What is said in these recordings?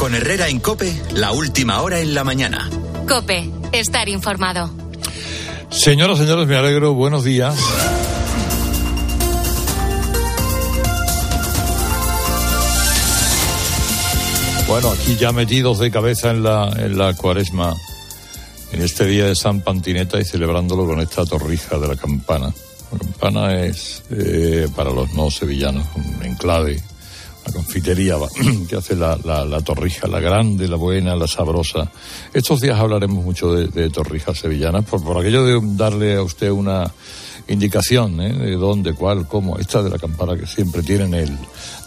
Con Herrera en Cope, la última hora en la mañana. Cope, estar informado. Señoras, señores, me alegro. Buenos días. Bueno, aquí ya metidos de cabeza en la, en la cuaresma, en este día de San Pantineta y celebrándolo con esta torrija de la campana. La campana es, eh, para los no sevillanos, un enclave, una confitería que hace la, la, torrija, la grande, la buena, la sabrosa. Estos días hablaremos mucho de, de torrijas sevillanas, por, por aquello de darle a usted una indicación ¿eh? de dónde, cuál, cómo. Esta de la campana que siempre tienen el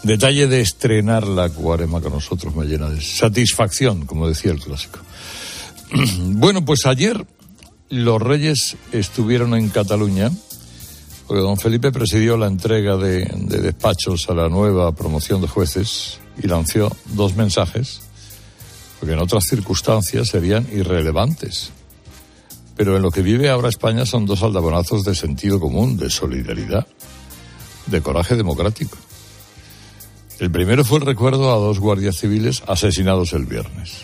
detalle de estrenar la cuarema con nosotros me llena de satisfacción, como decía el clásico. bueno, pues ayer los reyes estuvieron en Cataluña, porque don Felipe presidió la entrega de, de despachos a la nueva promoción de jueces y lanzó dos mensajes, porque en otras circunstancias serían irrelevantes pero en lo que vive ahora España son dos aldabonazos de sentido común, de solidaridad, de coraje democrático. El primero fue el recuerdo a dos guardias civiles asesinados el viernes.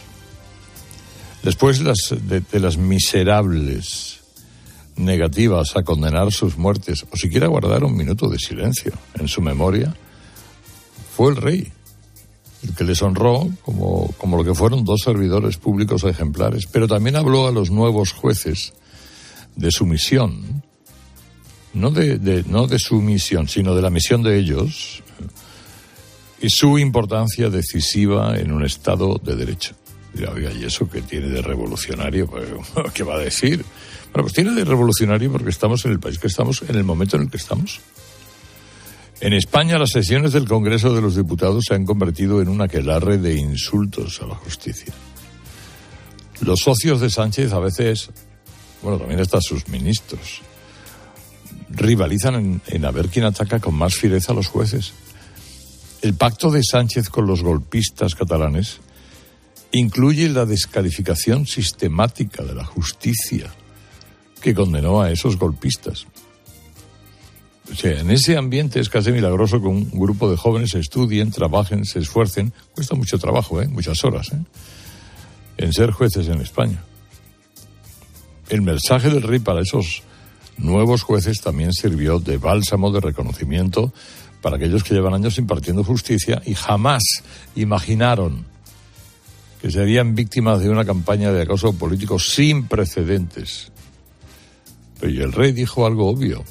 Después de, de las miserables negativas a condenar sus muertes, o siquiera guardar un minuto de silencio en su memoria, fue el rey el que les honró como, como lo que fueron dos servidores públicos ejemplares, pero también habló a los nuevos jueces de su misión, no de, no de su misión, sino de la misión de ellos y su importancia decisiva en un Estado de Derecho. ¿y eso qué tiene de revolucionario? ¿Qué va a decir? Bueno, pues tiene de revolucionario porque estamos en el país que estamos, en el momento en el que estamos. En España las sesiones del Congreso de los Diputados se han convertido en un aquelarre de insultos a la justicia. Los socios de Sánchez a veces, bueno, también hasta sus ministros, rivalizan en, en a ver quién ataca con más fiereza a los jueces. El pacto de Sánchez con los golpistas catalanes incluye la descalificación sistemática de la justicia que condenó a esos golpistas en ese ambiente es casi milagroso que un grupo de jóvenes estudien, trabajen, se esfuercen. Cuesta mucho trabajo, ¿eh? muchas horas, ¿eh? en ser jueces en España. El mensaje del rey para esos nuevos jueces también sirvió de bálsamo de reconocimiento para aquellos que llevan años impartiendo justicia y jamás imaginaron que serían víctimas de una campaña de acoso político sin precedentes. Pero el rey dijo algo obvio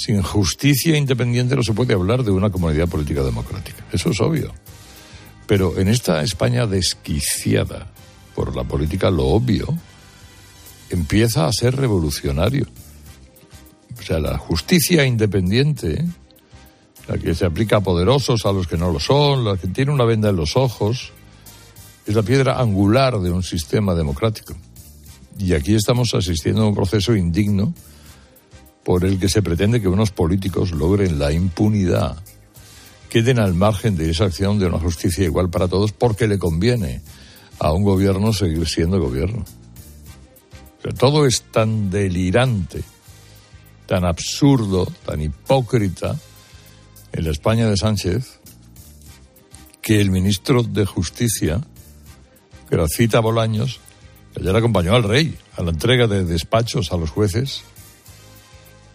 sin justicia independiente no se puede hablar de una comunidad política democrática. Eso es obvio. Pero en esta España desquiciada por la política, lo obvio empieza a ser revolucionario. O sea, la justicia independiente, la que se aplica a poderosos, a los que no lo son, la que tiene una venda en los ojos, es la piedra angular de un sistema democrático. Y aquí estamos asistiendo a un proceso indigno por el que se pretende que unos políticos logren la impunidad, queden al margen de esa acción de una justicia igual para todos porque le conviene a un gobierno seguir siendo gobierno. todo es tan delirante, tan absurdo, tan hipócrita en la España de Sánchez que el ministro de Justicia, Gracita Bolaños, ayer acompañó al rey a la entrega de despachos a los jueces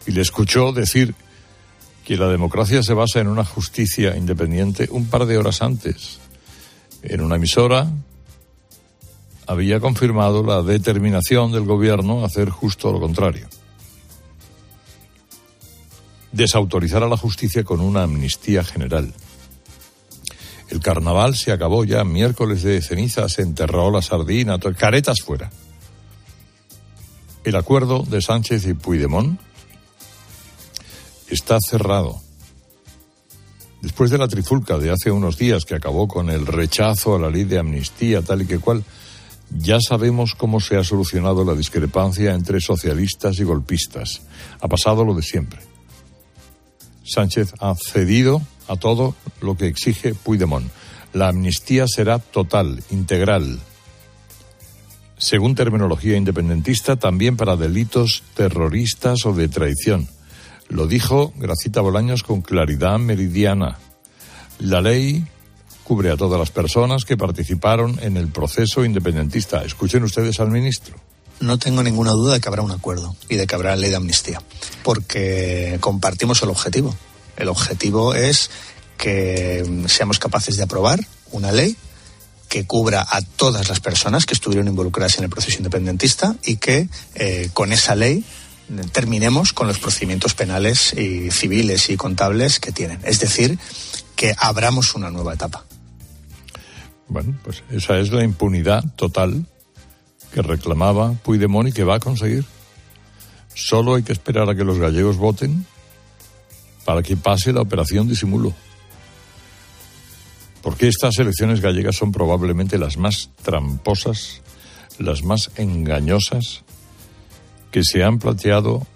y le escuchó decir que la democracia se basa en una justicia independiente un par de horas antes. En una emisora había confirmado la determinación del gobierno a hacer justo lo contrario. Desautorizar a la justicia con una amnistía general. El carnaval se acabó ya, miércoles de ceniza, se enterró la sardina, caretas fuera. El acuerdo de Sánchez y Puigdemont está cerrado. Después de la trifulca de hace unos días que acabó con el rechazo a la ley de amnistía tal y que cual, ya sabemos cómo se ha solucionado la discrepancia entre socialistas y golpistas. Ha pasado lo de siempre. Sánchez ha cedido a todo lo que exige Puigdemont. La amnistía será total, integral. Según terminología independentista, también para delitos terroristas o de traición. Lo dijo Gracita Bolaños con claridad meridiana. La ley cubre a todas las personas que participaron en el proceso independentista. Escuchen ustedes al ministro. No tengo ninguna duda de que habrá un acuerdo y de que habrá ley de amnistía, porque compartimos el objetivo. El objetivo es que seamos capaces de aprobar una ley que cubra a todas las personas que estuvieron involucradas en el proceso independentista y que eh, con esa ley terminemos con los procedimientos penales y civiles y contables que tienen. Es decir, que abramos una nueva etapa. Bueno, pues esa es la impunidad total que reclamaba Puigdemont y que va a conseguir. Solo hay que esperar a que los gallegos voten para que pase la operación disimulo. Porque estas elecciones gallegas son probablemente las más tramposas, las más engañosas que se han planteado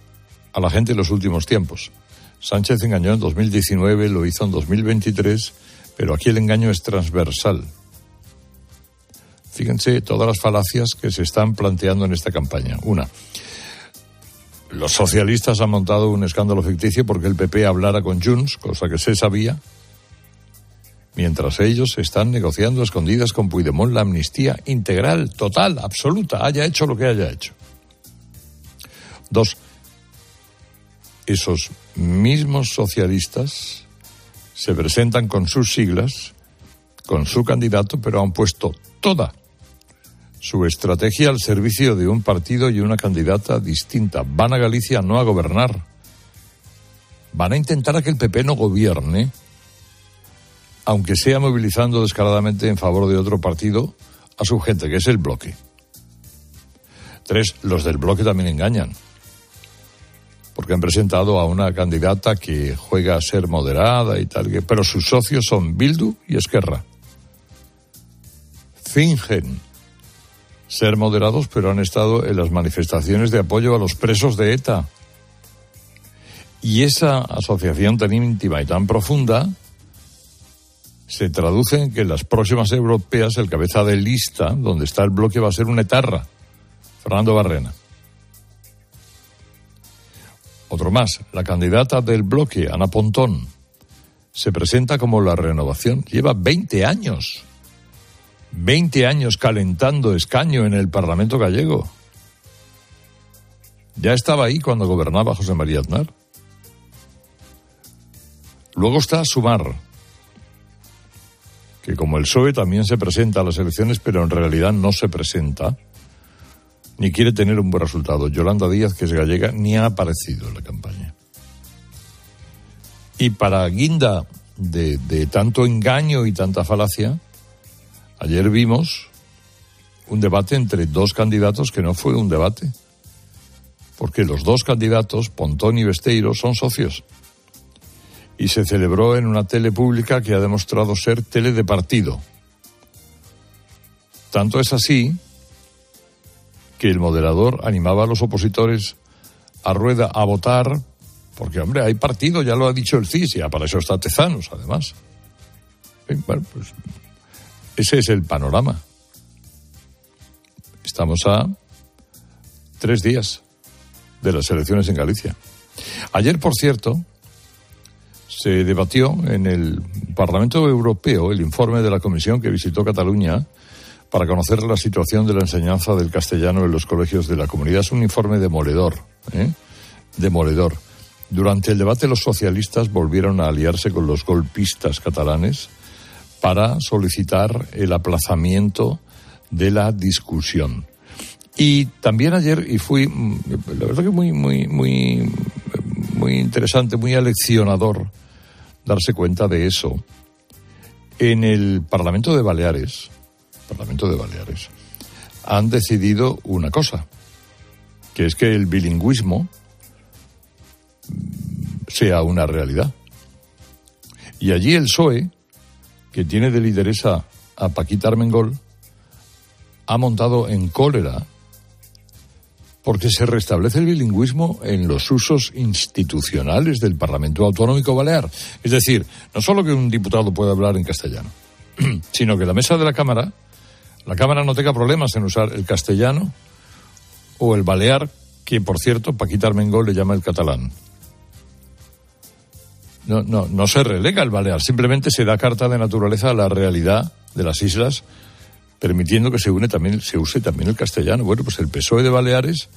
a la gente en los últimos tiempos. Sánchez engañó en 2019, lo hizo en 2023, pero aquí el engaño es transversal. Fíjense todas las falacias que se están planteando en esta campaña. Una, los socialistas han montado un escándalo ficticio porque el PP hablara con Junts, cosa que se sabía, mientras ellos están negociando escondidas con Puigdemont la amnistía integral, total, absoluta, haya hecho lo que haya hecho. Dos, esos mismos socialistas se presentan con sus siglas, con su candidato, pero han puesto toda su estrategia al servicio de un partido y una candidata distinta. Van a Galicia no a gobernar. Van a intentar a que el PP no gobierne, aunque sea movilizando descaradamente en favor de otro partido a su gente, que es el bloque. Tres, los del bloque también engañan, porque han presentado a una candidata que juega a ser moderada y tal, pero sus socios son Bildu y Esquerra. Fingen ser moderados, pero han estado en las manifestaciones de apoyo a los presos de ETA. Y esa asociación tan íntima y tan profunda se traduce en que en las próximas europeas el cabeza de lista, donde está el bloque, va a ser un etarra, Fernando Barrena. Otro más, la candidata del bloque, Ana Pontón, se presenta como la renovación. Lleva 20 años 20 años calentando escaño en el Parlamento gallego. Ya estaba ahí cuando gobernaba José María Aznar. Luego está Sumar, que como el PSOE también se presenta a las elecciones, pero en realidad no se presenta, ni quiere tener un buen resultado. Yolanda Díaz, que es gallega, ni ha aparecido en la campaña. Y para guinda de, de tanto engaño y tanta falacia, Ayer vimos un debate entre dos candidatos que no fue un debate, porque los dos candidatos, Pontón y Besteiro, son socios. Y se celebró en una tele pública que ha demostrado ser tele de partido. Tanto es así que el moderador animaba a los opositores a rueda a votar, porque, hombre, hay partido, ya lo ha dicho el CIS, ya para eso está Tezanos, además. Bueno, pues ese es el panorama. Estamos a tres días de las elecciones en Galicia. Ayer, por cierto, se debatió en el Parlamento Europeo el informe de la comisión que visitó Cataluña para conocer la situación de la enseñanza del castellano en los colegios de la comunidad. Es un informe demoledor, ¿eh? demoledor. Durante el debate los socialistas volvieron a aliarse con los golpistas catalanes para solicitar el aplazamiento de la discusión. Y también ayer, y fui, mm, la verdad que muy, muy, muy, muy interesante, muy aleccionador darse cuenta de eso. En el Parlamento de Baleares, Parlamento de Baleares, han decidido una cosa, que es que el bilingüismo sea una realidad. Y allí el PSOE que tiene de lideresa a Paquita Armengol, ha montado en cólera porque se restablece el bilingüismo en los usos institucionales del Parlamento Autonómico Balear. Es decir, no solo que un diputado pueda hablar en castellano, sino que la mesa de la Cámara, la Cámara no tenga problemas en usar el castellano o el balear, que por cierto Paquita Armengol le llama el catalán. No, no, no se relega el balear, simplemente se da carta de naturaleza a la realidad de las islas, permitiendo que se, une también, se use también el castellano. Bueno, pues el PSOE de Baleares,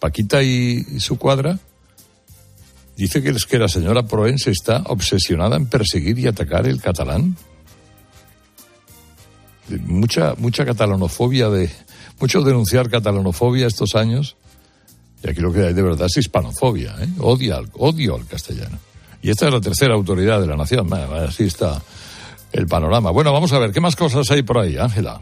Paquita y, su cuadra, dice que, es que la señora Proense está obsesionada en perseguir y atacar el catalán. Mucha, mucha catalanofobia de, mucho denunciar catalanofobia estos años. Y aquí lo que hay de verdad es hispanofobia, ¿eh? odio, odio al castellano. Y esta es la tercera autoridad de la nación. Así está el panorama. Bueno, vamos a ver, ¿qué más cosas hay por ahí, Ángela?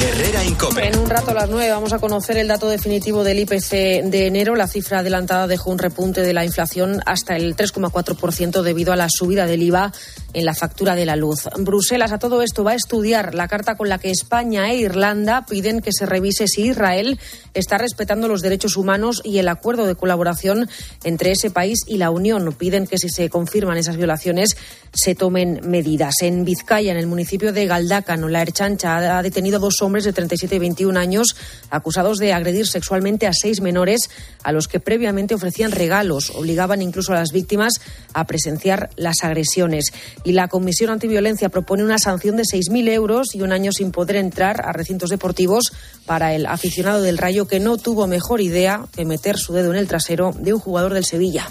Herrera En un rato a las nueve vamos a conocer el dato definitivo del IPC de enero. La cifra adelantada dejó un repunte de la inflación hasta el 3,4% debido a la subida del IVA en la factura de la luz. Bruselas a todo esto va a estudiar la carta con la que España e Irlanda piden que se revise si Israel está respetando los derechos humanos y el acuerdo de colaboración entre ese país y la Unión. Piden que si se confirman esas violaciones se tomen medidas. En Vizcaya, en el municipio de Galdácano, la Erchancha ha detenido a dos hombres de 37 y 21 años acusados de agredir sexualmente a seis menores a los que previamente ofrecían regalos, obligaban incluso a las víctimas a presenciar las agresiones. Y la Comisión Antiviolencia propone una sanción de 6.000 euros y un año sin poder entrar a recintos deportivos para el aficionado del Rayo que no tuvo mejor idea que meter su dedo en el trasero de un jugador del Sevilla.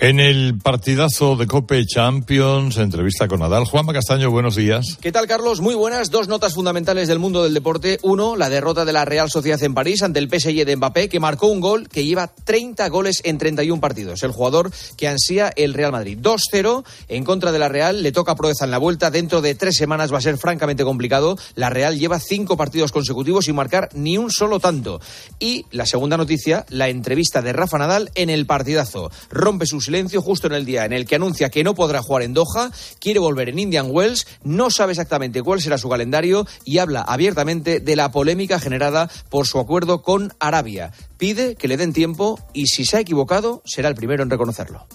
En el partidazo de Cope Champions, entrevista con Nadal. Juanma Castaño, buenos días. ¿Qué tal, Carlos? Muy buenas. Dos notas fundamentales del mundo del deporte. Uno, la derrota de la Real Sociedad en París ante el PSG de Mbappé, que marcó un gol que lleva 30 goles en 31 partidos. El jugador que ansía el Real Madrid. 2-0 en contra de la Real. Le toca Proeza en la vuelta. Dentro de tres semanas va a ser francamente complicado. La Real lleva cinco partidos consecutivos sin marcar ni un solo tanto. Y la segunda noticia, la entrevista de Rafa Nadal en el partidazo. Rompe sus silencio justo en el día en el que anuncia que no podrá jugar en Doha, quiere volver en Indian Wells, no sabe exactamente cuál será su calendario y habla abiertamente de la polémica generada por su acuerdo con Arabia. Pide que le den tiempo y si se ha equivocado será el primero en reconocerlo.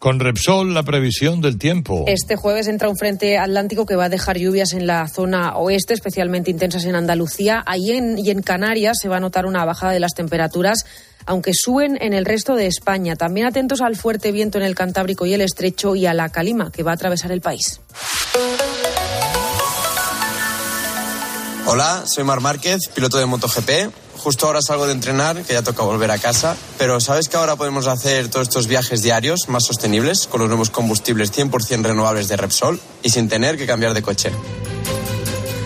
Con Repsol, la previsión del tiempo. Este jueves entra un frente atlántico que va a dejar lluvias en la zona oeste, especialmente intensas en Andalucía. Ahí en, y en Canarias se va a notar una bajada de las temperaturas aunque suben en el resto de España. También atentos al fuerte viento en el Cantábrico y el Estrecho y a la calima que va a atravesar el país. Hola, soy Mar Márquez, piloto de MotoGP. Justo ahora salgo de entrenar, que ya toca volver a casa. Pero ¿sabes que ahora podemos hacer todos estos viajes diarios más sostenibles con los nuevos combustibles 100% renovables de Repsol y sin tener que cambiar de coche?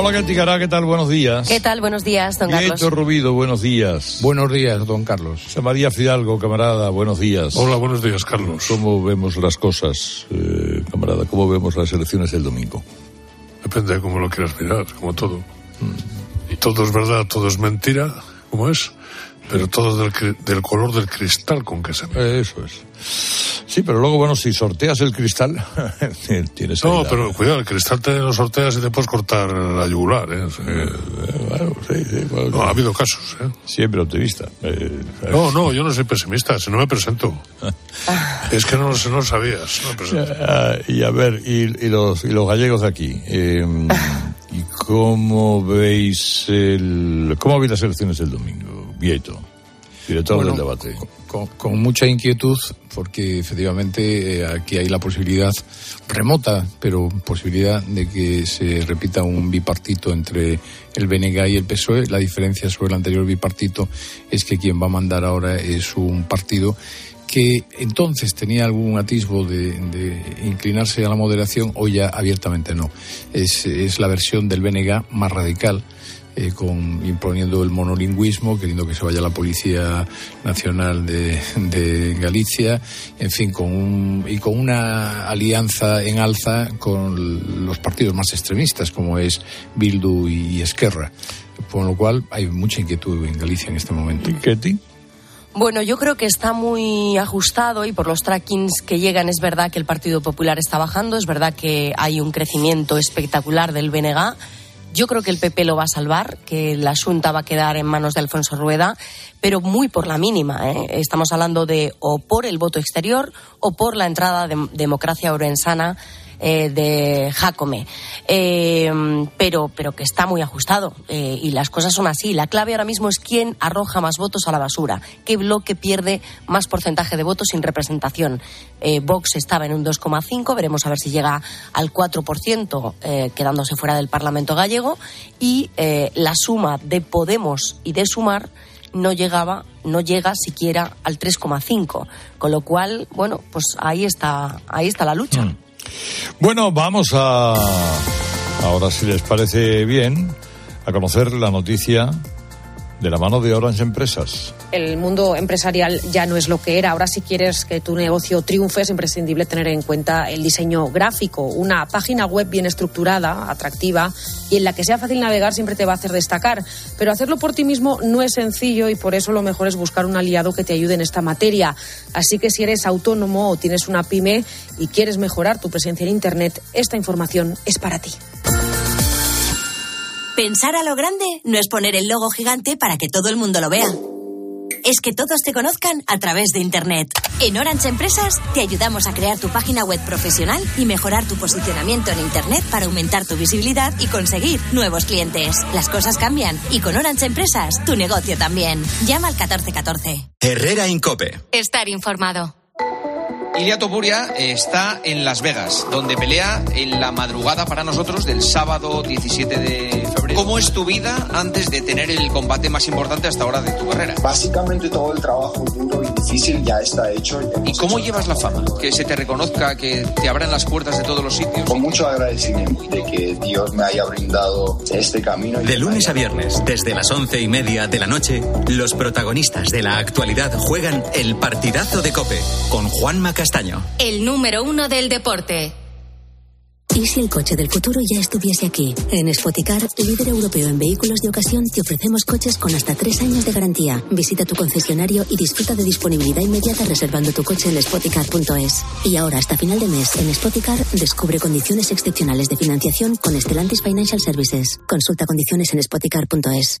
Hola, Katy ¿qué tal? Buenos días. ¿Qué tal? Buenos días, don Carlos. Carlos. Rubido, buenos días. Buenos días, don Carlos. José María Fidalgo, camarada, buenos días. Hola, buenos días, Carlos. ¿Cómo vemos las cosas, eh, camarada? ¿Cómo vemos las elecciones del domingo? Depende de cómo lo quieras mirar, como todo. Mm. Y todo es verdad, todo es mentira, ¿cómo es? Pero todo del, del color del cristal con que se ve. Eso es. Sí, pero luego, bueno, si sorteas el cristal, tienes No, la- pero cuidado, el cristal te lo sorteas y te puedes cortar la yugular, ¿eh? O sea, bueno, sí, sí, bueno, no, ha habido casos, ¿eh? Siempre optimista. Eh, No, no, yo no soy pesimista, si no me presento. es que no, no lo sabías, no me presento. Ah, y a ver, y, y los, y los gallegos de aquí. eh, ¿Y cómo veis el, cómo veis las elecciones del domingo? Vieto, director Bueno, del debate. Con, con mucha inquietud, porque efectivamente eh, aquí hay la posibilidad remota, pero posibilidad de que se repita un bipartito entre el BNG y el PSOE. La diferencia sobre el anterior bipartito es que quien va a mandar ahora es un partido que entonces tenía algún atisbo de, de inclinarse a la moderación, hoy ya abiertamente no. Es, es la versión del BNG más radical eh, con, imponiendo el monolingüismo, queriendo que se vaya la Policía Nacional de, de Galicia, en fin, con un, y con una alianza en alza con los partidos más extremistas, como es Bildu y Esquerra. Por lo cual hay mucha inquietud en Galicia en este momento. ¿Ketty? Bueno, yo creo que está muy ajustado y por los trackings que llegan es verdad que el Partido Popular está bajando, es verdad que hay un crecimiento espectacular del BNG. Yo creo que el PP lo va a salvar, que la Junta va a quedar en manos de Alfonso Rueda, pero muy por la mínima. ¿eh? Estamos hablando de o por el voto exterior o por la entrada de democracia orensana eh, de Jacome. Eh, pero, pero que está muy ajustado. eh, y las cosas son así. La clave ahora mismo es quién arroja más votos a la basura. ¿Qué bloque pierde más porcentaje de votos sin representación? Eh, Vox estaba en un 2,5. Veremos a ver si llega al 4%, eh, quedándose fuera del Parlamento gallego. Y la suma de Podemos y de Sumar no llegaba, no llega siquiera al 3,5. Con lo cual, bueno, pues ahí está, ahí está la lucha. Bueno, vamos a, ahora si les parece bien, a conocer la noticia de la mano de Orange Empresas. El mundo empresarial ya no es lo que era. Ahora, si quieres que tu negocio triunfe, es imprescindible tener en cuenta el diseño gráfico. Una página web bien estructurada, atractiva y en la que sea fácil navegar siempre te va a hacer destacar. Pero hacerlo por ti mismo no es sencillo y por eso lo mejor es buscar un aliado que te ayude en esta materia. Así que si eres autónomo o tienes una pyme y quieres mejorar tu presencia en Internet, esta información es para ti. Pensar a lo grande no es poner el logo gigante para que todo el mundo lo vea. Es que todos te conozcan a través de Internet. En Orange Empresas te ayudamos a crear tu página web profesional y mejorar tu posicionamiento en Internet para aumentar tu visibilidad y conseguir nuevos clientes. Las cosas cambian y con Orange Empresas tu negocio también. Llama al 1414. Herrera Incope. Estar informado. Ilia Topuria está en Las Vegas, donde pelea en la madrugada para nosotros del sábado 17 de febrero. ¿Cómo es tu vida antes de tener el combate más importante hasta ahora de tu carrera? Básicamente todo el trabajo duro y difícil ya está hecho. ¿Y cómo llevas la fama? Que se te reconozca, que te abran las puertas de todos los sitios. Con mucho agradecimiento de que Dios me haya brindado este camino. De lunes a viernes, desde las once y media de la noche, los protagonistas de la actualidad juegan el partidazo de Cope con Juanma Castaño. El número uno del deporte. ¿Y si el coche del futuro ya estuviese aquí? En Spoticar, líder europeo en vehículos de ocasión, te ofrecemos coches con hasta tres años de garantía. Visita tu concesionario y disfruta de disponibilidad inmediata reservando tu coche en spoticar.es. Y ahora, hasta final de mes, en Spoticar, descubre condiciones excepcionales de financiación con Stellantis Financial Services. Consulta condiciones en spoticar.es.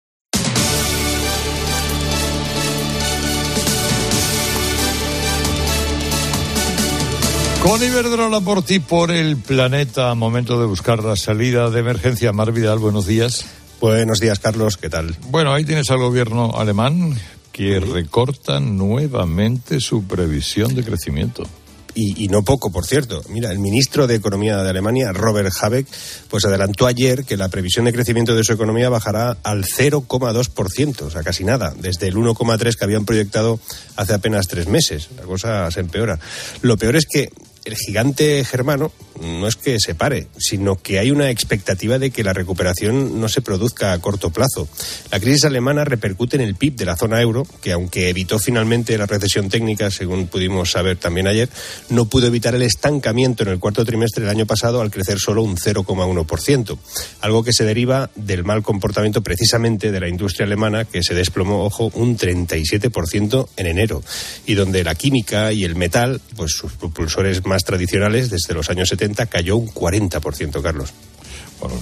Con Iberdrola por ti, por el planeta, momento de buscar la salida de emergencia. Mar Vidal, buenos días. Buenos días, Carlos, ¿qué tal? Bueno, ahí tienes al gobierno alemán que recorta nuevamente su previsión de crecimiento. y, no poco, por cierto. Mira, el ministro de Economía de Alemania, Robert Habeck, pues adelantó ayer que la previsión de crecimiento de su economía bajará al 0,2%, o sea, casi nada, desde el 1,3% que habían proyectado hace apenas tres meses. La cosa se empeora. Lo peor es que el gigante germano no es que se pare, sino que hay una expectativa de que la recuperación no se produzca a corto plazo. La crisis alemana repercute en el PIB de la zona euro, que aunque evitó finalmente la recesión técnica, según pudimos saber también ayer, no pudo evitar el estancamiento en el cuarto trimestre del año pasado al crecer solo un 0,1%, algo que se deriva del mal comportamiento precisamente de la industria alemana, que se desplomó, ojo, un 37% en enero, y donde la química y el metal, pues sus propulsores más tradicionales desde los años 70 cayó un 40%, Carlos. Bueno,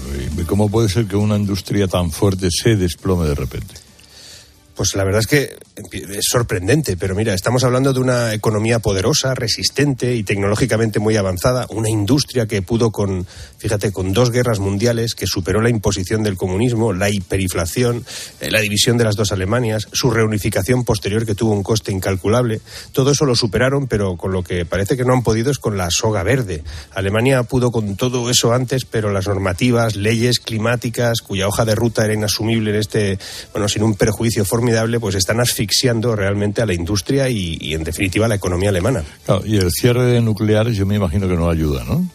¿cómo puede ser que una industria tan fuerte se desplome de repente? Pues la verdad es que es sorprendente, pero mira, estamos hablando de una economía poderosa, resistente y tecnológicamente muy avanzada, una industria que pudo con, fíjate, con dos guerras mundiales, que superó la imposición del comunismo, la hiperinflación, eh, la división de las dos Alemanias, su reunificación posterior que tuvo un coste incalculable. Todo eso lo superaron, pero con lo que parece que no han podido es con la soga verde. Alemania pudo con todo eso antes, pero las normativas, leyes climáticas, cuya hoja de ruta era inasumible en este, bueno, sin un perjuicio formidable, pues están asfixiando realmente a la industria y, en definitiva, a la economía alemana. y el cierre de nucleares yo me imagino que no ayuda, ¿no?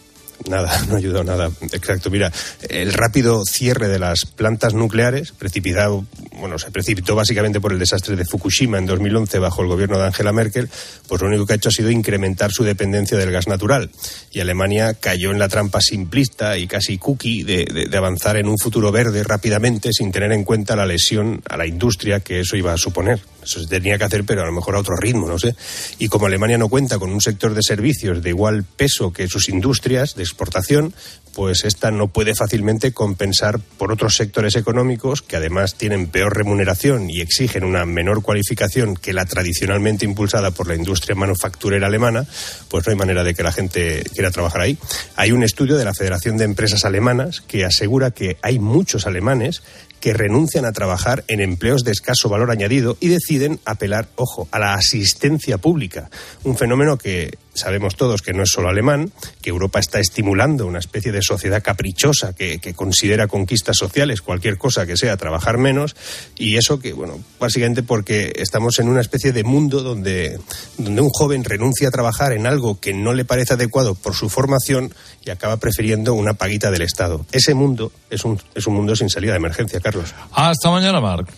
Nada, no ayudó nada. Exacto. Mira, el rápido cierre de las plantas nucleares, precipitado, bueno, se precipitó básicamente por el desastre de Fukushima en 2011 bajo el gobierno de Angela Merkel, pues lo único que ha hecho ha sido incrementar su dependencia del gas natural. Y Alemania cayó en la trampa simplista y casi cookie de, de avanzar en un futuro verde rápidamente sin tener en cuenta la lesión a la industria que eso iba a suponer. Eso se tenía que hacer, pero a lo mejor a otro ritmo, no sé. Y como Alemania no cuenta con un sector de servicios de igual peso que sus industrias de exportación, pues esta no puede fácilmente compensar por otros sectores económicos que además tienen peor remuneración y exigen una menor cualificación que la tradicionalmente impulsada por la industria manufacturera alemana, pues no hay manera de que la gente quiera trabajar ahí. Hay un estudio de la Federación de Empresas Alemanas que asegura que hay muchos alemanes que renuncian a trabajar en empleos de escaso valor añadido y deciden apelar, ojo, a la asistencia pública, un fenómeno que sabemos todos que no es solo alemán, que Europa está estimulando una especie de sociedad caprichosa que, considera conquistas sociales cualquier cosa que sea trabajar menos y eso que, bueno, básicamente porque estamos en una especie de mundo donde, donde un joven renuncia a trabajar en algo que no le parece adecuado por su formación y acaba prefiriendo una paguita del Estado. Ese mundo es un, es un mundo sin salida de emergencia, Carlos. Hasta mañana, Marc.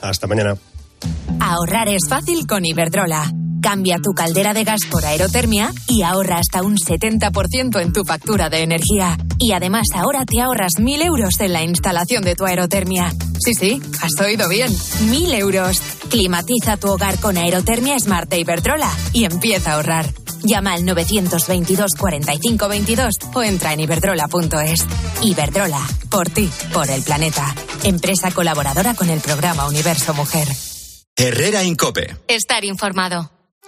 Hasta mañana. Ahorrar es fácil con Iberdrola. Cambia tu caldera de gas por aerotermia y ahorra hasta un 70% en tu factura de energía. Y además ahora te ahorras 1.000 euros en la instalación de tu aerotermia. Sí, sí, has oído bien. 1.000 euros. Climatiza tu hogar con aerotermia Smart de Iberdrola y empieza a ahorrar. Llama al 922 45 22 o entra en iberdrola.es. Iberdrola, por ti, por el planeta. Empresa colaboradora con el programa Universo Mujer. Herrera Incope. Estar informado.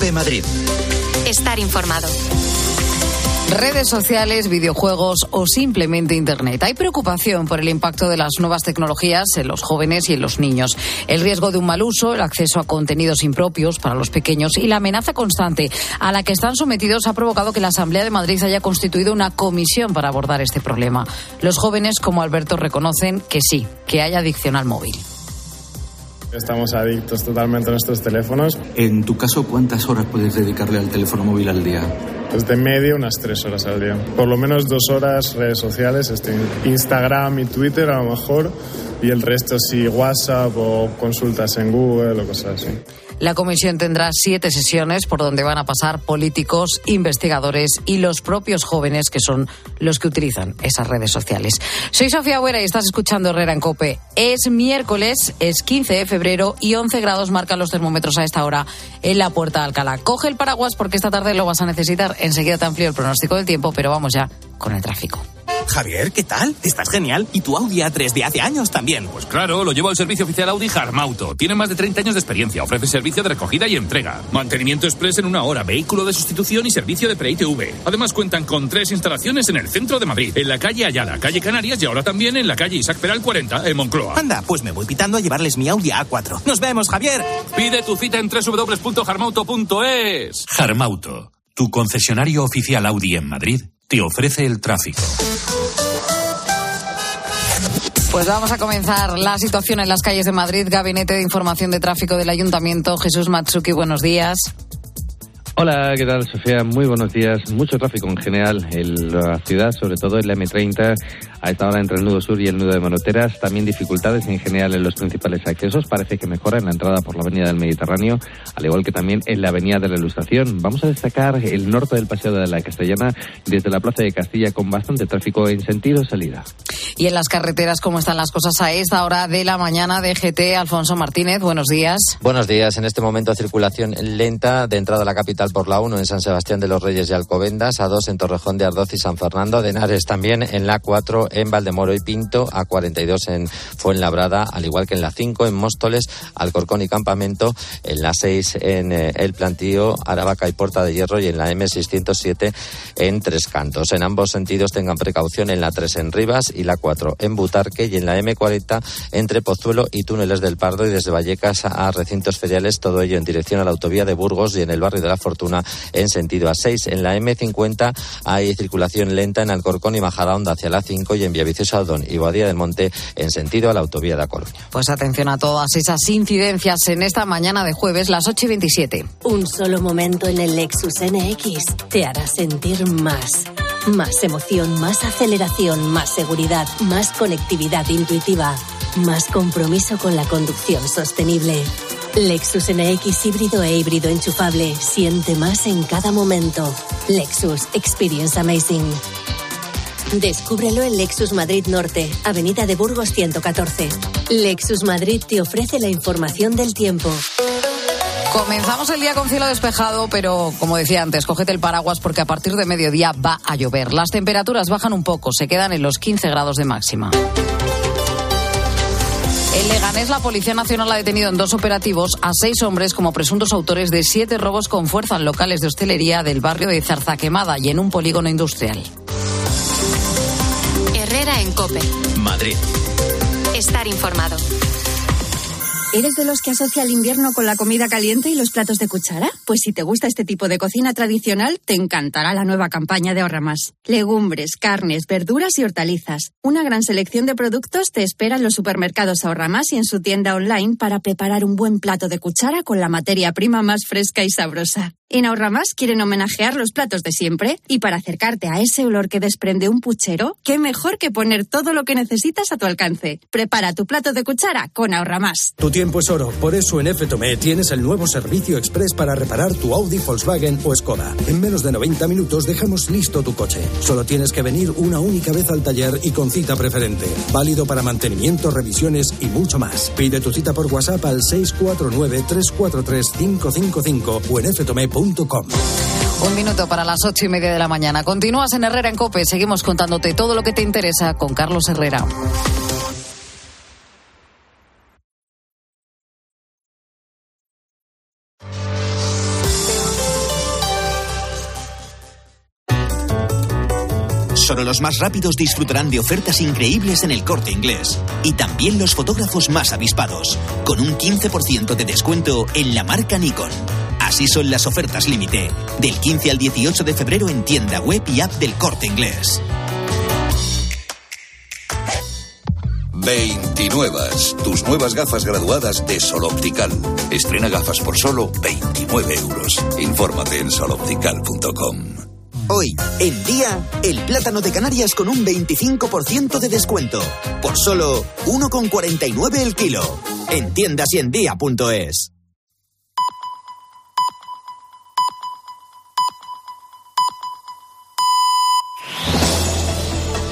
Cope Madrid. Estar informado. Redes sociales, videojuegos o simplemente Internet. Hay preocupación por el impacto de las nuevas tecnologías en los jóvenes y en los niños. El riesgo de un mal uso, el acceso a contenidos impropios para los pequeños y la amenaza constante a la que están sometidos ha provocado que la Asamblea de Madrid haya constituido una comisión para abordar este problema. Los jóvenes, como Alberto, reconocen que sí, que hay adicción al móvil. Estamos adictos totalmente a nuestros teléfonos. En tu caso, ¿cuántas horas puedes dedicarle al teléfono móvil al día? Desde media unas tres horas al día. Por lo menos dos horas redes sociales, este, Instagram y Twitter a lo mejor, y el resto sí WhatsApp o consultas en Google o cosas así. La comisión tendrá siete sesiones por donde van a pasar políticos, investigadores y los propios jóvenes que son los que utilizan esas redes sociales. Soy Sofía Huera y estás escuchando Herrera en Cope. Es miércoles, es 15 de febrero y 11 grados marcan los termómetros a esta hora en la Puerta de Alcalá. Coge el paraguas porque esta tarde lo vas a necesitar. Enseguida te amplío el pronóstico del tiempo, pero vamos ya con el tráfico. Javier, ¿qué tal? Estás genial. ¿Y tu Audi A3 de hace años también? Pues claro, lo llevo al servicio oficial Audi Harmauto. Tiene más de 30 años de experiencia. Ofrece servicio de recogida y entrega. Mantenimiento express en una hora, vehículo de sustitución y servicio de pre-ITV. Además cuentan con tres instalaciones en el centro de Madrid, en la calle Ayala, calle Canarias y ahora también en la calle Isaac Peral 40, en Moncloa. Anda, pues me voy pitando a llevarles mi Audi A4. ¡Nos vemos, Javier! Pide tu cita en www.harmauto.es. Harmauto, tu concesionario oficial Audi en Madrid, te ofrece el tráfico. Pues vamos a comenzar la situación en las calles de Madrid. Gabinete de Información de Tráfico del Ayuntamiento. Jesús Matsuki, buenos días. Hola, ¿qué tal, Sofía? Muy buenos días. Mucho tráfico en general en la ciudad, sobre todo en la M30, a esta hora entre el nudo sur y el nudo de Monoteras. También dificultades en general en los principales accesos. Parece que mejora en la entrada por la avenida del Mediterráneo, al igual que también en la avenida de la Ilustración. Vamos a destacar el norte del Paseo de la Castellana desde la Plaza de Castilla con bastante tráfico en sentido salida. Y en las carreteras, ¿cómo están las cosas a esta hora de la mañana de GT? Alfonso Martínez, buenos días. Buenos días. En este momento circulación lenta de entrada a la capital por la 1 en San Sebastián de los Reyes y Alcobendas, a 2 en Torrejón de Ardoz y San Fernando, de Henares también en la 4 en Valdemoro y Pinto, a 42 en Fuenlabrada, al igual que en la 5 en Móstoles, Alcorcón y Campamento, en la 6 en eh, El Plantío, Aravaca y Puerta de Hierro y en la M607 en Tres Cantos. En ambos sentidos tengan precaución en la 3 en Rivas y la 4 en Butarque y en la M40 entre Pozuelo y Túneles del Pardo y desde Vallecas a recintos feriales, todo ello en dirección a la autovía de Burgos y en el barrio de la Fortuna en sentido a 6. En la M50 hay circulación lenta en Alcorcón y Majadahonda hacia la 5 y en Villaviciosa Aldón y Boadía del Monte en sentido a la autovía de la Colonia. Pues atención a todas esas incidencias en esta mañana de jueves, las 8 y 27. Un solo momento en el Lexus NX te hará sentir más. Más emoción, más aceleración, más seguridad, más conectividad intuitiva, más compromiso con la conducción sostenible. Lexus NX híbrido e híbrido enchufable. Siente más en cada momento. Lexus Experience Amazing. Descúbrelo en Lexus Madrid Norte, Avenida de Burgos 114. Lexus Madrid te ofrece la información del tiempo. Comenzamos el día con cielo despejado, pero como decía antes, cógete el paraguas porque a partir de mediodía va a llover. Las temperaturas bajan un poco, se quedan en los 15 grados de máxima. En Leganés, la Policía Nacional ha detenido en dos operativos a seis hombres como presuntos autores de siete robos con fuerza en locales de hostelería del barrio de Zarzaquemada y en un polígono industrial. En Cope. Madrid. Estar informado. ¿Eres de los que asocia el invierno con la comida caliente y los platos de cuchara? Pues si te gusta este tipo de cocina tradicional, te encantará la nueva campaña de Ahorra Más. Legumbres, carnes, verduras y hortalizas. Una gran selección de productos te espera en los supermercados Ahorra Más y en su tienda online para preparar un buen plato de cuchara con la materia prima más fresca y sabrosa. En Ahorra Más quieren homenajear los platos de siempre y para acercarte a ese olor que desprende un puchero, qué mejor que poner todo lo que necesitas a tu alcance. Prepara tu plato de cuchara con Ahorra Más. Tu tiempo es oro, por eso en FTOME tienes el nuevo servicio express para reparar tu Audi, Volkswagen o Skoda. En menos de 90 minutos dejamos listo tu coche. Solo tienes que venir una única vez al taller y con cita preferente. Válido para mantenimiento, revisiones y mucho más. Pide tu cita por WhatsApp al 649-343-555 o en. Un minuto para las ocho y media de la mañana. Continúas en Herrera en Cope. Seguimos contándote todo lo que te interesa con Carlos Herrera. Los más rápidos disfrutarán de ofertas increíbles en el corte inglés. Y también los fotógrafos más avispados, con un 15% de descuento en la marca Nikon. Así son las ofertas límite, del 15 al 18 de febrero en tienda web y app del corte inglés. 29. Tus nuevas gafas graduadas de Sol Optical. Estrena gafas por solo 29 euros. Infórmate en soloptical.com. Hoy, en día, el plátano de Canarias con un 25% de descuento. Por solo 1,49 el kilo. En tiendas y en día.es.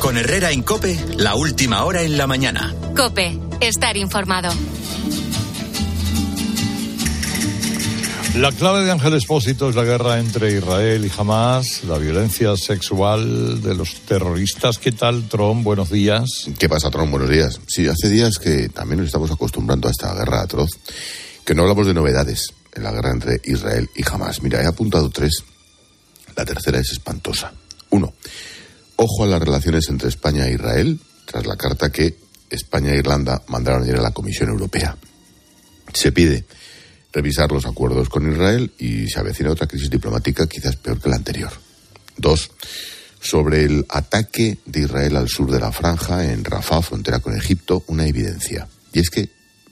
Con Herrera en Cope, la última hora en la mañana. Cope, estar informado. La clave de Ángel Espósito es la guerra entre Israel y Hamas, la violencia sexual de los terroristas. ¿Qué tal, Tron? Buenos días. ¿Qué pasa, Tron? Buenos días. Sí, hace días que también nos estamos acostumbrando a esta guerra atroz, que no hablamos de novedades en la guerra entre Israel y Hamas. Mira, he apuntado tres. La tercera es espantosa. Uno, ojo a las relaciones entre España e Israel tras la carta que España e Irlanda mandaron ayer a la Comisión Europea. Se pide revisar los acuerdos con Israel y se avecina otra crisis diplomática quizás peor que la anterior. Dos, sobre el ataque de Israel al sur de la franja, en Rafah, frontera con Egipto, una evidencia. Y es que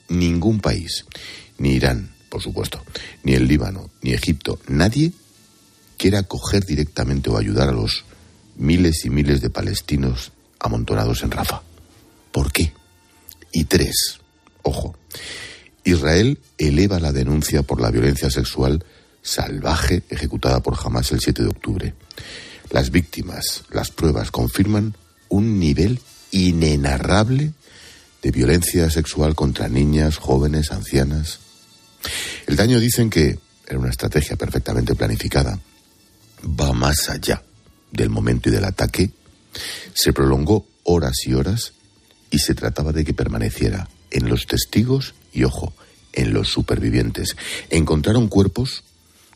ningún país, ni Irán, por supuesto, ni el Líbano, ni Egipto, nadie quiere acoger directamente o ayudar a los miles y miles de palestinos amontonados en Rafah. ¿Por qué? Y tres, ojo, Israel eleva la denuncia por la violencia sexual salvaje ejecutada por Hamas el 7 de octubre. Las víctimas, las pruebas confirman un nivel inenarrable de violencia sexual contra niñas, jóvenes, ancianas. El daño dicen que era una estrategia perfectamente planificada. Va más allá del momento y del ataque. Se prolongó horas y horas y se trataba de que permaneciera en los testigos y, ojo, en los supervivientes. Encontraron cuerpos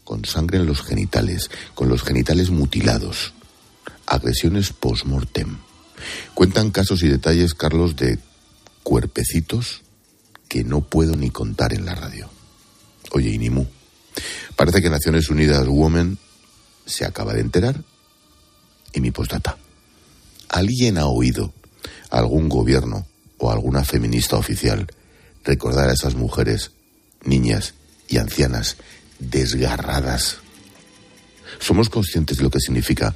con sangre en los genitales, con los genitales mutilados, agresiones post-mortem. Cuentan casos y detalles, Carlos, de cuerpecitos que no puedo ni contar en la radio. Oye, Inimu, parece que Naciones Unidas Women se acaba de enterar y mi postdata. ¿Alguien ha oído algún gobierno o alguna feminista oficial recordar a esas mujeres, niñas y ancianas desgarradas? ¿Somos conscientes de lo que significa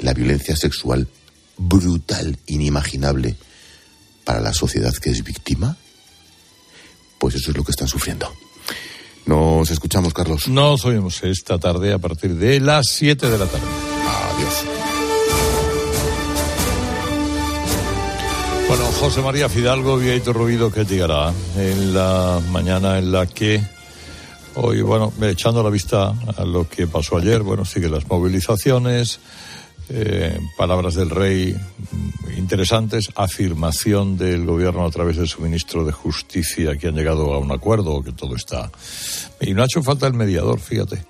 la violencia sexual brutal, inimaginable para la sociedad que es víctima? Pues eso es lo que están sufriendo. Nos escuchamos, Carlos. Nos oímos esta tarde a partir de las 7 de la tarde. Adiós. Bueno, José María Fidalgo, Vieito Ruido, que llegará en la mañana en la que hoy, bueno, echando la vista a lo que pasó ayer, bueno, sigue las movilizaciones, eh, palabras del rey mm, interesantes, afirmación del gobierno a través de su ministro de Justicia que han llegado a un acuerdo, que todo está. Y no ha hecho falta el mediador, fíjate.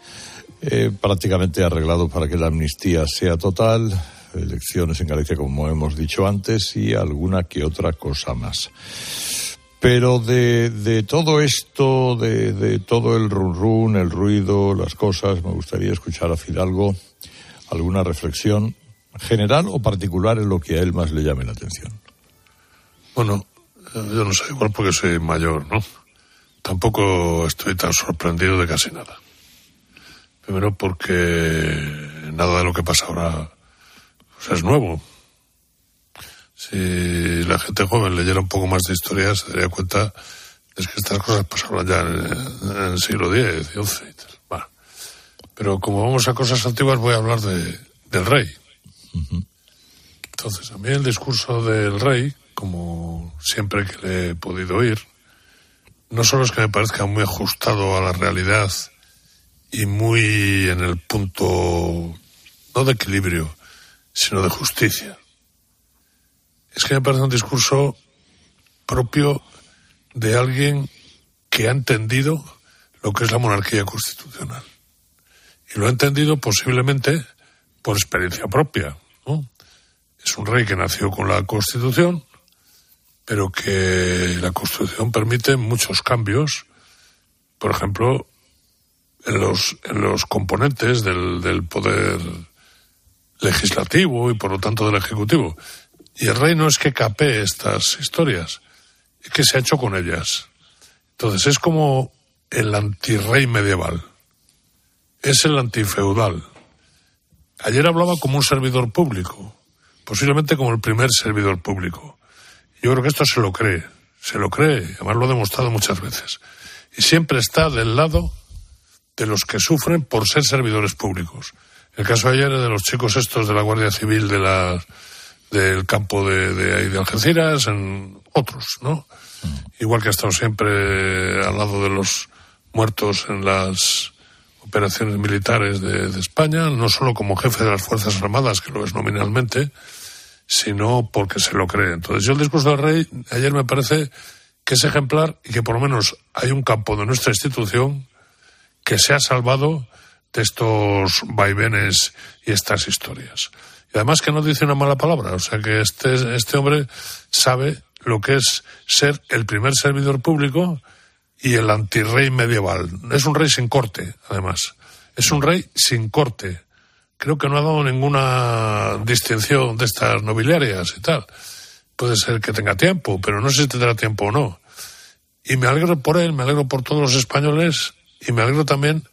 Eh, prácticamente arreglado para que la amnistía sea total, elecciones en Galicia, como hemos dicho antes, y alguna que otra cosa más. Pero de, de todo esto, de, de, todo el run run, el ruido, las cosas, me gustaría escuchar a Fidalgo alguna reflexión general o particular en lo que a él más le llame la atención. Bueno, yo no sé, igual porque soy mayor, ¿no? Tampoco estoy tan sorprendido de casi nada. Primero porque nada de lo que pasa ahora es nuevo. Si la gente joven leyera un poco más de historia, se daría cuenta de que estas cosas pasaron ya en, en el siglo X, XI y tal. Bueno, pero como vamos a cosas antiguas, voy a hablar de, del rey. Uh -huh. Entonces, a mí el discurso del rey, como siempre que le he podido oír, no solo es que me parezca muy ajustado a la realidad y muy en el punto, no de equilibrio, sino de justicia. Es que me parece un discurso propio de alguien que ha entendido lo que es la monarquía constitucional. Y lo ha entendido posiblemente por experiencia propia. ¿no? Es un rey que nació con la Constitución, pero que la Constitución permite muchos cambios. Por ejemplo, en los, en los componentes del, del poder legislativo y por lo tanto del ejecutivo. Y el rey no es que capee estas historias, y qué se ha hecho con ellas. Entonces es como el antirrey medieval, es el antifeudal. Ayer hablaba como un servidor público, posiblemente como el primer servidor público. Yo creo que esto se lo cree, se lo cree, además lo ha demostrado muchas veces. Y siempre está del lado de los que sufren por ser servidores públicos. El caso de ayer de los chicos estos de la Guardia Civil de la, del campo de, de, de Algeciras, en otros, ¿no? Igual que ha estado siempre al lado de los muertos en las operaciones militares de, de, España, no solo como jefe de las Fuerzas Armadas, que lo es nominalmente, sino porque se lo cree. Entonces, yo el discurso del rey ayer me parece que es ejemplar y que por lo menos hay un campo de nuestra institución que se ha salvado de estos vaivenes y estas historias. Y además que no dice una mala palabra, o sea que este, este hombre sabe lo que es ser el primer servidor público y el antirrey medieval. Es un rey sin corte, además. Es un rey sin corte. Creo que no ha dado ninguna distinción de estas nobiliarias y tal. Puede ser que tenga tiempo, pero no sé si tendrá tiempo o no. Y me alegro por él, me alegro por todos los españoles y me alegro también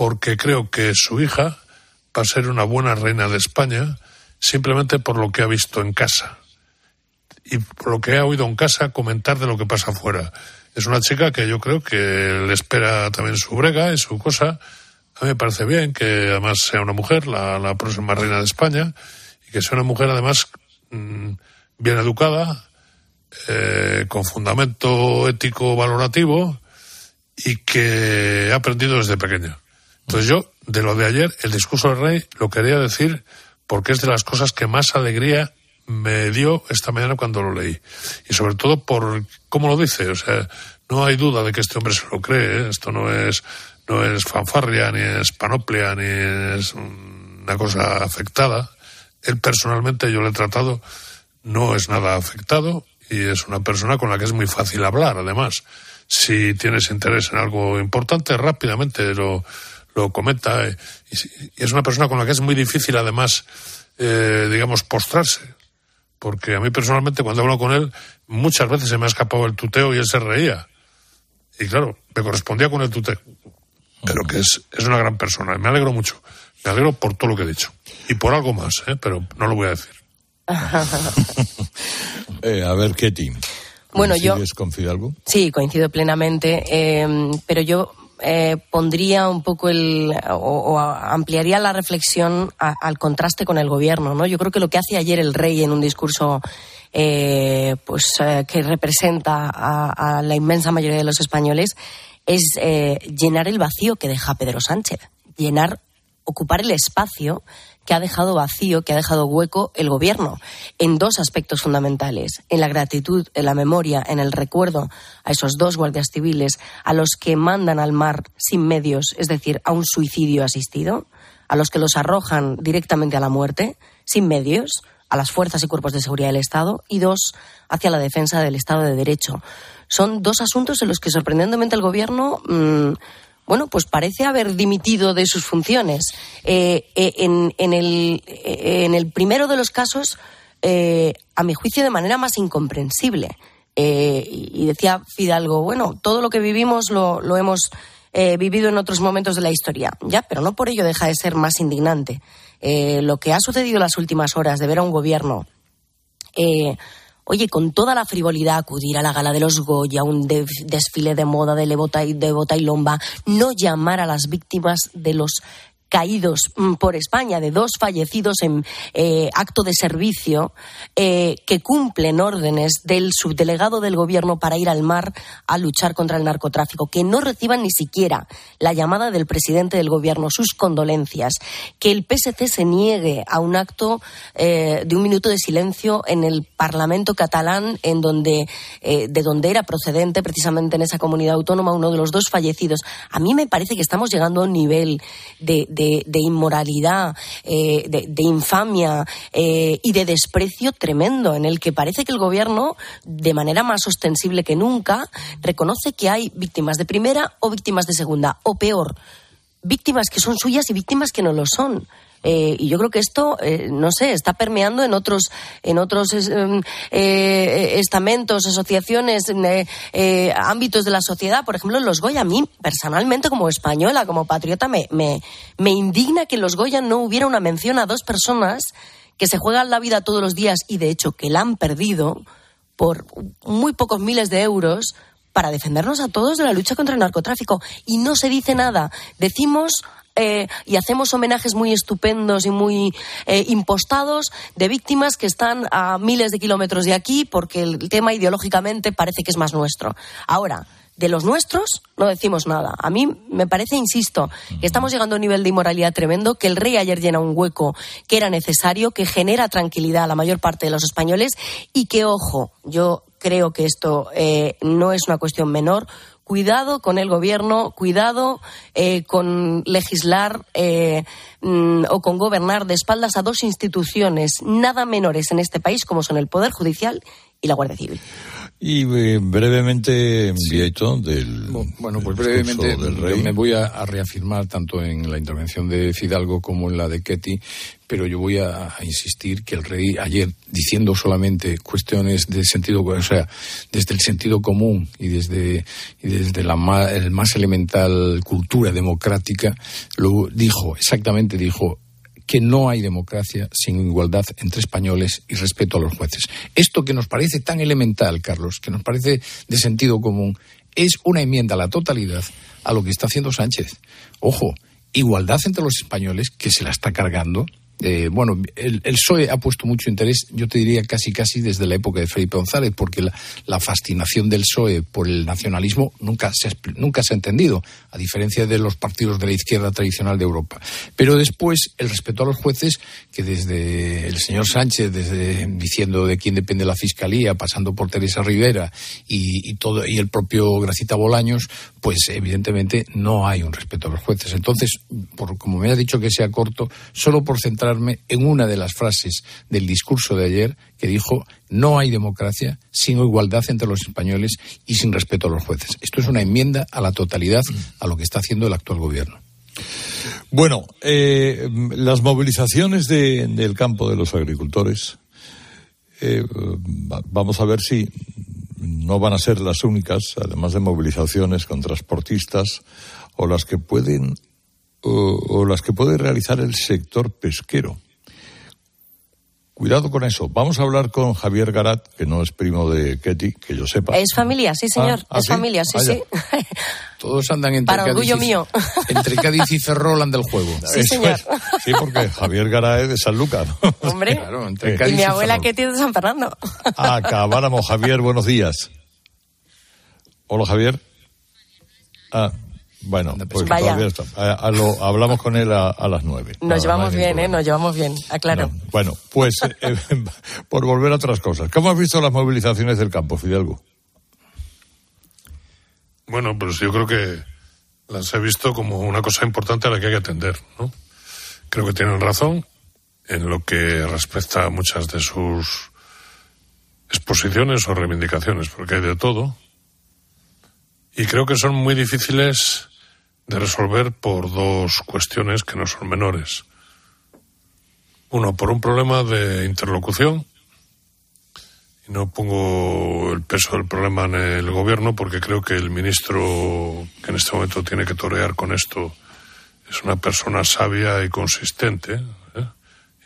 porque creo que su hija va a ser una buena reina de España simplemente por lo que ha visto en casa y por lo que ha oído en casa comentar de lo que pasa afuera. Es una chica que yo creo que le espera también su brega y su cosa. A mí me parece bien que además sea una mujer, la, próxima reina de España, y que sea una mujer además mmm, bien educada, eh, con fundamento ético valorativo y que ha aprendido desde pequeña. Entonces yo, de lo de ayer, el discurso del rey, lo quería decir porque es de las cosas que más alegría me dio esta mañana cuando lo leí. Y sobre todo por cómo lo dice. O sea, no hay duda de que este hombre se lo cree. ¿eh? Esto no es, no es fanfarria, ni es panoplia, ni es una cosa afectada. Él personalmente, yo le he tratado, no es nada afectado y es una persona con la que es muy fácil hablar, además. Si tienes interés en algo importante, rápidamente lo, lo comenta. Y, y es una persona con la que es muy difícil, además, eh, digamos, postrarse porque a mí personalmente cuando hablo con él muchas veces se me ha escapado el tuteo y él se reía. Y claro, me correspondía con el tuteo. Pero que es, es una gran persona. Me alegro mucho. Me alegro por todo lo que he dicho. Y por algo más, ¿eh? pero no lo voy a decir. eh, a ver, Ketty. Bueno, yo. con Fidalgo? Sí, coincido plenamente. Eh, pero yo eh, pondría un poco el o, ampliaría la reflexión a, al contraste con el gobierno, ¿no? Yo creo que lo que hace ayer el rey en un discurso eh, pues eh, que representa a, a, la inmensa mayoría de los españoles es eh, llenar el vacío que deja Pedro Sánchez, llenar ocupar el espacio que ha dejado vacío, que ha dejado hueco el gobierno en dos aspectos fundamentales, en la gratitud, en la memoria, en el recuerdo a esos dos guardias civiles a los que mandan al mar sin medios, es decir, a un suicidio asistido, a los que los arrojan directamente a la muerte sin medios, a las fuerzas y cuerpos de seguridad del Estado y dos, hacia la defensa del Estado de Derecho. Son dos asuntos en los que sorprendentemente el Gobierno mmm, bueno, pues parece haber dimitido de sus funciones. Eh, eh, en, en, el, eh, en, el, primero de los casos, a mi juicio, de manera más incomprensible. Y decía Fidalgo, bueno, todo lo que vivimos lo, lo hemos vivido en otros momentos de la historia, ya, pero no por ello deja de ser más indignante. lo que ha sucedido en las últimas horas de ver a un gobierno oye, con toda la frivolidad, acudir a la gala de los Goya, un de desfile de moda de, Lebota y, de bota y lomba, no llamar a las víctimas de los caídos por España, de dos fallecidos en eh, acto de servicio, eh, que cumplen órdenes del subdelegado del Gobierno para ir al mar a luchar contra el narcotráfico, que no reciban ni siquiera la llamada del presidente del Gobierno, sus condolencias, que el PSC se niegue a un acto eh, de un minuto de silencio en el Parlamento catalán, en donde, de donde era procedente precisamente en esa comunidad autónoma uno de los dos fallecidos. A mí me parece que estamos llegando a un nivel de de, inmoralidad, eh, de, de, infamia eh, y de desprecio tremendo, en el que parece que el gobierno, de manera más ostensible que nunca, reconoce que hay víctimas de primera o víctimas de segunda, o peor, víctimas que son suyas y víctimas que no lo son Eh, y yo creo que esto, eh, no sé, está permeando en otros, en otros em, eh, estamentos, asociaciones, ámbitos de la sociedad. Por ejemplo, los Goya. A mí, personalmente, como española, como patriota, me, me, me indigna que los Goya no hubiera una mención a dos personas que se juegan la vida todos los días y, de hecho, que la han perdido por muy pocos miles de euros para defendernos a todos de la lucha contra el narcotráfico. Y no se dice nada. Decimos eh, y hacemos homenajes muy estupendos y muy eh, impostados de víctimas que están a miles de kilómetros de aquí porque el tema ideológicamente parece que es más nuestro. Ahora, de los nuestros no decimos nada. A mí me parece, insisto, que estamos llegando a un nivel de inmoralidad tremendo, que el rey ayer llena un hueco que era necesario, que genera tranquilidad a la mayor parte de los españoles y que, ojo, yo creo que esto eh, no es una cuestión menor. Cuidado con el gobierno, cuidado eh, con legislar eh, mm, o con gobernar de espaldas a dos instituciones nada menores en este país como son el Poder Judicial y la Guardia Civil. Y eh, brevemente, Vieto, del. Bueno, pues brevemente me voy a, reafirmar tanto en la intervención de Fidalgo como en la de Ketty, pero yo voy a, insistir que el rey ayer, diciendo solamente cuestiones de sentido, o sea, desde el sentido común y desde, y desde la más, el más elemental cultura democrática, lo dijo, exactamente dijo, que no hay democracia sin igualdad entre españoles y respeto a los jueces. Esto que nos parece tan elemental, Carlos, que nos parece de sentido común, es una enmienda a la totalidad a lo que está haciendo Sánchez. Ojo, igualdad entre los españoles que se la está cargando eh, bueno, el, PSOE ha puesto mucho interés, yo te diría casi casi desde la época de Felipe González, porque la, fascinación del PSOE por el nacionalismo nunca se, nunca se ha entendido, a diferencia de los partidos de la izquierda tradicional de Europa. Pero después, el respeto a los jueces, que desde el señor Sánchez, desde diciendo de quién depende la fiscalía, pasando por Teresa Rivera y, todo, y el propio Gracita Bolaños, pues evidentemente no hay un respeto a los jueces. Entonces, por, como me ha dicho que sea corto, solo por centrar en una de las frases del discurso de ayer que dijo no hay democracia sin igualdad entre los españoles y sin respeto a los jueces. Esto es una enmienda a la totalidad a lo que está haciendo el actual gobierno. Bueno, eh, las movilizaciones del campo de los agricultores, eh, vamos a ver si no van a ser las únicas, además de movilizaciones con transportistas o las que pueden o, las que puede realizar el sector pesquero. Cuidado con eso. Vamos a hablar con Javier Garat, que no es primo de Ketty, que yo sepa. Es familia, sí, señor. Ah, ¿ah, es familia, sí, sí. Todos andan entre Para orgullo mío. Entre Cádiz y Ferrol del juego. Sí, señor. Sí, porque Javier Garat es de San Lucas. Hombre. Claro, entre Cádiz y mi abuela Ketty es de San Fernando. Acabáramos, Javier, buenos días. Hola, Javier. Ah, bueno, pues todavía está. hablamos con él a, las nueve. Nos llevamos bien, ¿eh? Nos llevamos bien, aclaro. bueno, pues eh, por volver a otras cosas. ¿Cómo has visto las movilizaciones del campo, Fidalgo? Bueno, pues yo creo que las he visto como una cosa importante a la que hay que atender, ¿no? Creo que tienen razón en lo que respecta a muchas de sus exposiciones o reivindicaciones, porque hay de todo. Y creo que son muy difíciles de resolver por dos cuestiones que no son menores. Uno, por un problema de interlocución, y no pongo el peso del problema en el gobierno porque creo que el ministro que en este momento tiene que torear con esto es una persona sabia y consistente, ¿eh?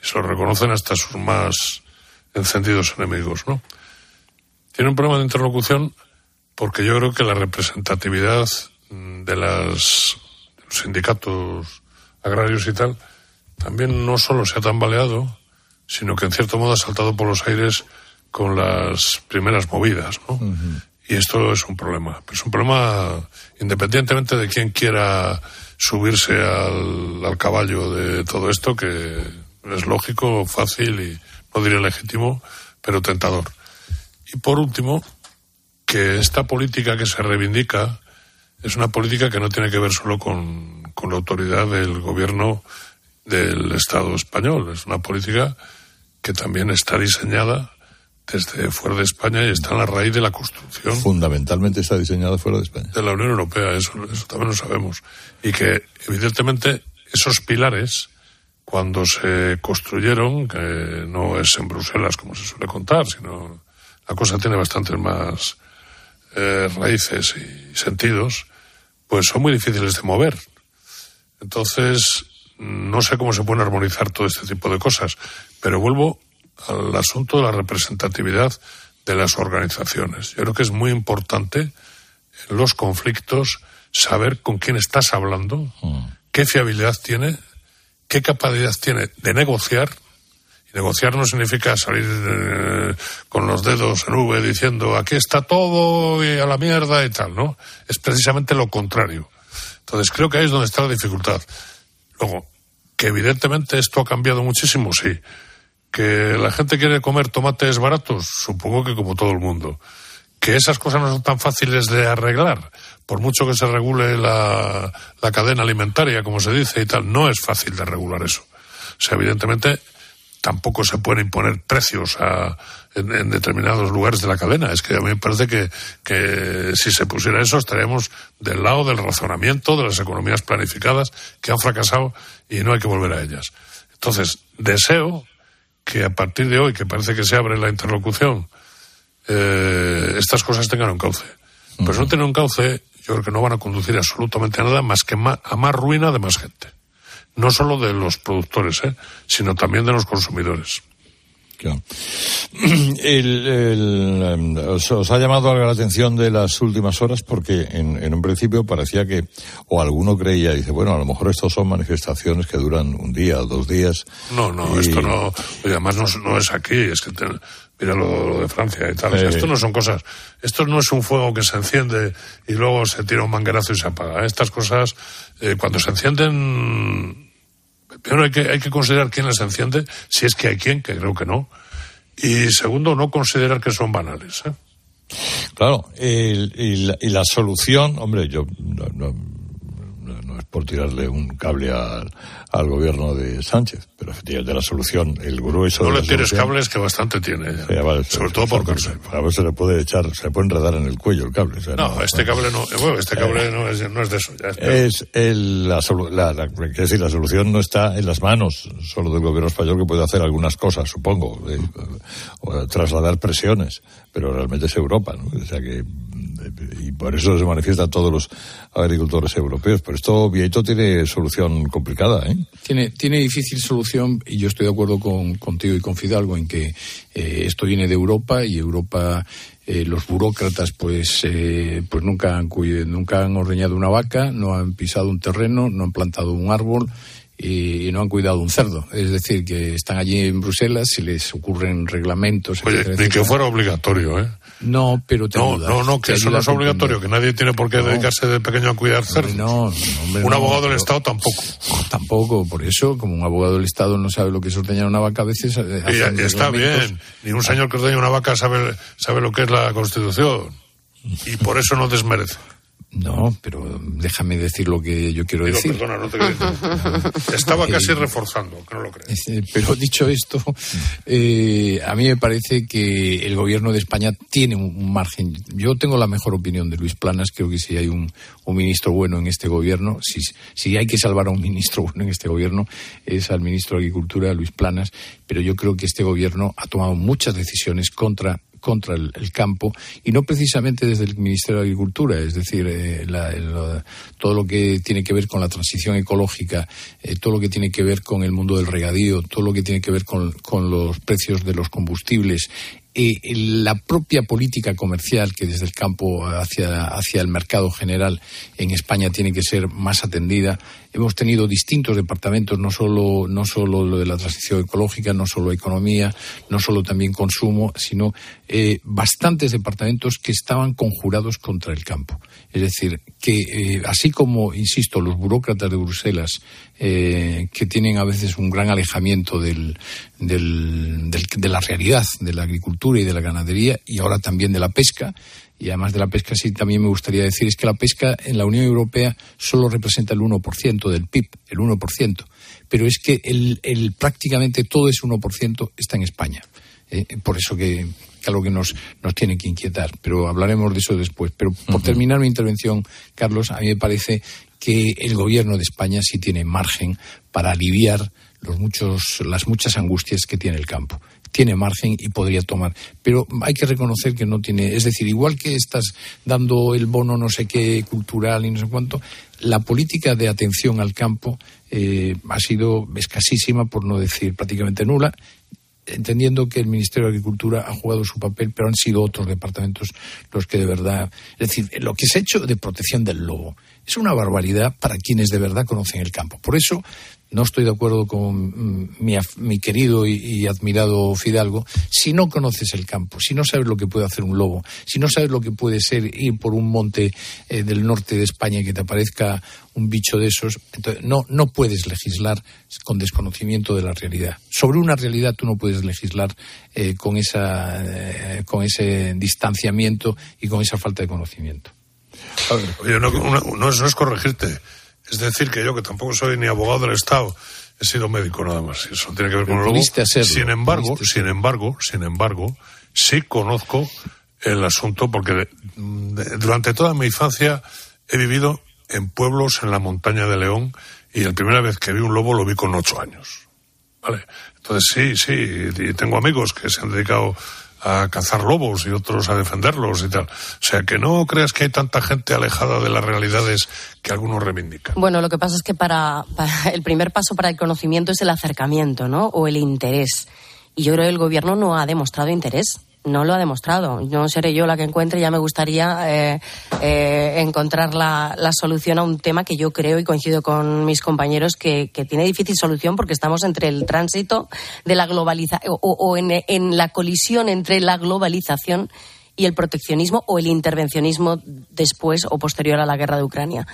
y se lo reconocen hasta sus más encendidos enemigos, ¿no? Tiene un problema de interlocución porque yo creo que la representatividad de los sindicatos agrarios y tal, también no solo se ha tambaleado, sino que en cierto modo ha saltado por los aires con las primeras movidas, ¿no? Y esto es un problema. Es un problema independientemente de quién quiera subirse al, al caballo de todo esto, que es lógico, fácil y no diré legítimo, pero tentador. Y por último, que esta política que se reivindica es una política que no tiene que ver solo con, la autoridad del gobierno del Estado español. Es una política que también está diseñada desde fuera de España y está en la raíz de la construcción. Fundamentalmente está diseñada fuera de España. De la Unión Europea, eso, eso también lo sabemos. Y que, evidentemente, esos pilares cuando se construyeron, que no es en Bruselas como se suele contar, sino la cosa tiene bastantes más eh, raíces y sentidos, pues son muy difíciles de mover. Entonces, no sé cómo se puede armonizar todo este tipo de cosas, pero vuelvo al asunto de la representatividad de las organizaciones. Yo creo que es muy importante en los conflictos saber con quién estás hablando, mm. qué fiabilidad tiene, qué capacidad tiene de negociar. Negociar no significa salir eh, con los dedos en V diciendo aquí está todo y a la mierda y tal, ¿no? Es precisamente lo contrario. Entonces creo que ahí es donde está la dificultad. Luego, que evidentemente esto ha cambiado muchísimo, sí. Que la gente quiere comer tomates baratos, supongo que como todo el mundo. Que esas cosas no son tan fáciles de arreglar, por mucho que se regule la, la cadena alimentaria, como se dice y tal, no es fácil de regular eso. O sea, evidentemente tampoco se pueden imponer precios a, en, determinados lugares de la cadena. Es que a mí me parece que, que si se pusiera eso estaríamos del lado del razonamiento de las economías planificadas que han fracasado y no hay que volver a ellas. Entonces, deseo que a partir de hoy, que parece que se abre la interlocución, eh, estas cosas tengan un cauce. Pero si no tienen un cauce, yo creo que no van a conducir absolutamente a nada más que a más ruina de más gente no solo de los productores, ¿eh? sino también de los consumidores. Em, os, ha llamado la atención de las últimas horas porque en, un principio parecía que, o alguno creía, dice, bueno, a lo mejor estos son manifestaciones que duran un día o dos días. No, no, esto no, además no, es aquí, es que mira lo, de Francia y tal. esto no son cosas, esto no es un fuego que se enciende y luego se tira un manguerazo y se apaga. Estas cosas, eh, cuando se encienden, Primero hay que, hay que considerar quién las enciende, si es que hay quien, que creo que no. Y segundo, no considerar que son banales. ¿eh? Claro, y, la, solución, hombre, yo no, es por tirarle un cable al, al gobierno de Sánchez, pero efectivamente la solución, el grueso. No le tires cables que bastante tiene. Sobre todo por A ver se le puede echar, se le puede enredar en el cuello el cable. no, este cable no, bueno, este cable no, es, no, es, de eso. es el, la, la, la, decir, la solución no está en las manos solo del gobierno español que puede hacer algunas cosas, supongo, o trasladar presiones, pero realmente es Europa, ¿no? O sea que y por eso se manifiestan todos los agricultores europeos. Pero esto, Vieito, tiene solución complicada, ¿eh? Tiene, tiene difícil solución y yo estoy de acuerdo con, contigo y con Fidalgo en que eh, esto viene de Europa y Europa eh, los burócratas pues eh, pues nunca han nunca han ordeñado una vaca, no han pisado un terreno, no han plantado un árbol y, no han cuidado un cerdo. Es decir, que están allí en Bruselas y les ocurren reglamentos. Oye, ni que fuera obligatorio, ¿eh? No, pero te no, no, no, que eso no es obligatorio, que nadie tiene por qué dedicarse de pequeño a cuidar cerdos. No, un abogado del Estado tampoco. Tampoco, por eso, como un abogado del Estado no sabe lo que es ordeñar una vaca, a veces. Eh, está bien, ni un señor que ordeña una vaca sabe, sabe lo que es la Constitución. Y por eso no desmerece. No, pero déjame decir lo que yo quiero decir. Perdona, no te Estaba casi reforzando, que no lo crees. Pero dicho esto, eh, a mí me parece que el gobierno de España tiene un margen. Yo tengo la mejor opinión de Luis Planas. Creo que si hay un, ministro bueno en este gobierno, si, si hay que salvar a un ministro bueno en este gobierno, es al ministro de Agricultura, Luis Planas. Pero yo creo que este gobierno ha tomado muchas decisiones contra contra el, campo y no precisamente desde el Ministerio de Agricultura, es decir, eh, todo lo que tiene que ver con la transición ecológica, eh, todo lo que tiene que ver con el mundo del regadío, todo lo que tiene que ver con los precios de los combustibles eh, la propia política comercial que desde el campo hacia, hacia el mercado general en España tiene que ser más atendida. Hemos tenido distintos departamentos, no solo, no solo lo de la transición ecológica, no solo economía, no solo también consumo, sino eh, bastantes departamentos que estaban conjurados contra el campo. Es decir, que eh, así como, insisto, los burócratas de Bruselas, eh, que tienen a veces un gran alejamiento del, del, de la realidad de la agricultura y de la ganadería, y ahora también de la pesca, y además de la pesca, sí también me gustaría decir, es que la pesca en la Unión Europea solo representa el 1% del PIB, el 1%, pero es que el, el prácticamente todo ese 1% está en España. Eh, por eso que algo que nos, nos tiene que inquietar, pero hablaremos de eso después. Pero por terminar mi intervención, Carlos, a mí me parece que el gobierno de España sí tiene margen para aliviar los muchos, las muchas angustias que tiene el campo tiene margen y podría tomar. Pero hay que reconocer que no tiene. Es decir, igual que estás dando el bono no sé qué cultural y no sé cuánto, la política de atención al campo eh, ha sido escasísima, por no decir prácticamente nula entendiendo que el Ministerio de Agricultura ha jugado su papel, pero han sido otros departamentos los que de verdad. Es decir, lo que se ha hecho de protección del lobo es una barbaridad para quienes de verdad conocen el campo. Por eso no estoy de acuerdo con mm, mi, querido y, admirado Fidalgo, si no conoces el campo, si no sabes lo que puede hacer un lobo, si no sabes lo que puede ser ir por un monte eh, del norte de España y que te aparezca un bicho de esos, entonces no, no puedes legislar con desconocimiento de la realidad. Sobre una realidad tú no puedes legislar eh, con, esa, eh, con ese distanciamiento y con esa falta de conocimiento. Oye, no es corregirte es decir, que yo, que tampoco soy ni abogado del Estado, he sido médico nada más. Eso tiene que ver con. Sin embargo, sin embargo, sin embargo, sí conozco el asunto porque durante toda mi infancia he vivido en pueblos en la montaña de León y la primera vez que vi un lobo lo vi con ocho años. ¿Vale? Entonces sí, sí, y tengo amigos que se han dedicado a cazar lobos y otros a defenderlos y tal. O sea, que no creas que hay tanta gente alejada de las realidades que algunos reivindican. Bueno, lo que pasa es que para, el primer paso para el conocimiento es el acercamiento, ¿no? O el interés. Y yo creo que el gobierno no ha demostrado interés no lo ha demostrado. No seré yo la que encuentre, ya me gustaría eh, eh, encontrar la, solución a un tema que yo creo y coincido con mis compañeros que, tiene difícil solución porque estamos entre el tránsito de la globalización o, en, en la colisión entre la globalización y el proteccionismo o el intervencionismo después o posterior a la guerra de Ucrania.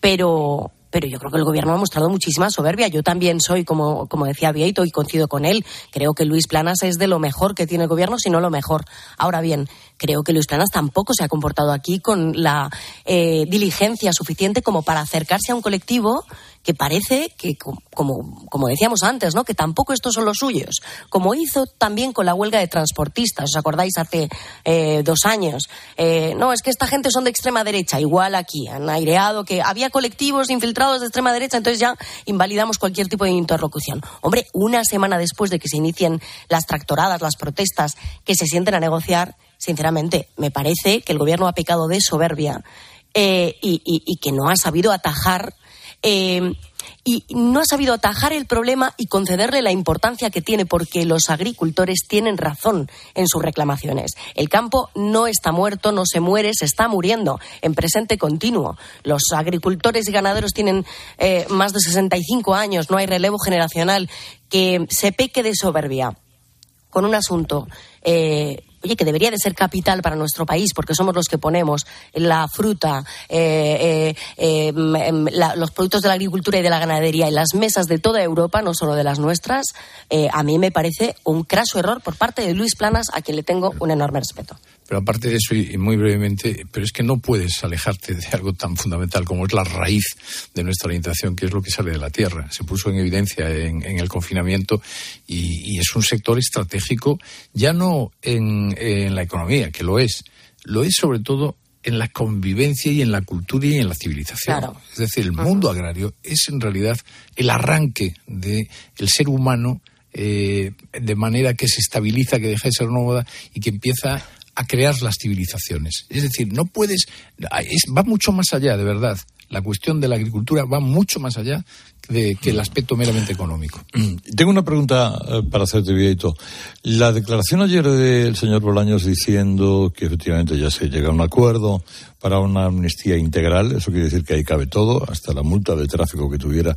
Pero, pero yo creo que el gobierno ha mostrado muchísima soberbia. Yo también soy, como, como decía Vieito, y coincido con él, creo que Luis Planas es de lo mejor que tiene el gobierno, si no lo mejor. Ahora bien, creo que Luis Planas tampoco se ha comportado aquí con la eh, diligencia suficiente como para acercarse a un colectivo que parece que, como, como decíamos antes, ¿no? que tampoco estos son los suyos, como hizo también con la huelga de transportistas, ¿os acordáis hace eh, dos años? Eh, no, es que esta gente son de extrema derecha, igual aquí, han aireado que había colectivos infiltrados de extrema derecha, entonces ya invalidamos cualquier tipo de interlocución. Hombre, una semana después de que se inicien las tractoradas, las protestas, que se sienten a negociar, sinceramente, me parece que el gobierno ha pecado de soberbia eh, y, que no ha sabido atajar eh, y no ha sabido atajar el problema y concederle la importancia que tiene porque los agricultores tienen razón en sus reclamaciones. El campo no está muerto, no se muere, se está muriendo en presente continuo. Los agricultores y ganaderos tienen eh, más de 65 años, no hay relevo generacional, que se peque de soberbia con un asunto eh, oye, que debería de ser capital para nuestro país, porque somos los que ponemos la fruta, eh, eh, em, em, los productos de la agricultura y de la ganadería en las mesas de toda Europa, no solo de las nuestras, eh, a mí me parece un craso error por parte de Luis Planas, a quien le tengo un enorme respeto. Pero aparte de eso, y muy brevemente, pero es que no puedes alejarte de algo tan fundamental como es la raíz de nuestra orientación, que es lo que sale de la tierra. Se puso en evidencia en, el confinamiento y, es un sector estratégico, ya no en, la economía, que lo es, lo es sobre todo en la convivencia y en la cultura y en la civilización. Es decir, el mundo agrario es en realidad el arranque del ser humano eh, de manera que se estabiliza, que deja de ser nómada y que empieza a crear las civilizaciones. Es decir, no puedes, va mucho más allá, de verdad. La cuestión de la agricultura va mucho más allá de que el aspecto meramente económico. Tengo una pregunta eh, para hacerte, Vieito. La declaración ayer del señor Bolaños diciendo que efectivamente ya se llega a un acuerdo para una amnistía integral, eso quiere decir que ahí cabe todo, hasta la multa de tráfico que tuviera.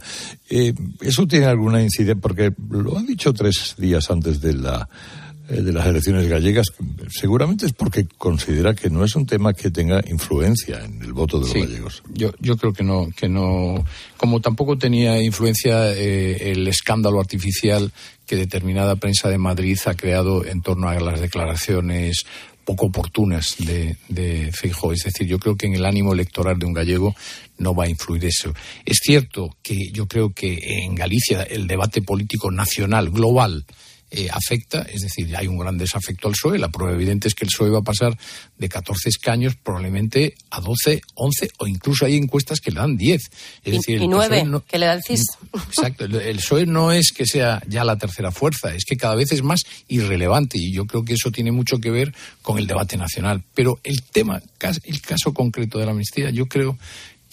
Eh, ¿Eso tiene alguna incidencia? Porque lo han dicho tres días antes de la de las elecciones gallegas, seguramente es porque considera que no es un tema que tenga influencia en el voto de los gallegos. Yo, yo creo que no, que no. Como tampoco tenía influencia eh, el escándalo artificial que determinada prensa de Madrid ha creado en torno a las declaraciones poco oportunas de, de Feijóo. Es decir, yo creo que en el ánimo electoral de un gallego no va a influir eso. Es cierto que yo creo que en Galicia el debate político nacional, global, eh, afecta, es decir, hay un gran desafecto al PSOE. La prueba evidente es que el PSOE va a pasar de 14 escaños probablemente a 12, 11 o incluso hay encuestas que le dan 10. Es y, decir, y 9, que le da el CIS. Exacto, el PSOE no es que sea ya la tercera fuerza, es que cada vez es más irrelevante y yo creo que eso tiene mucho que ver con el debate nacional. Pero el tema, el caso concreto de la amnistía, yo creo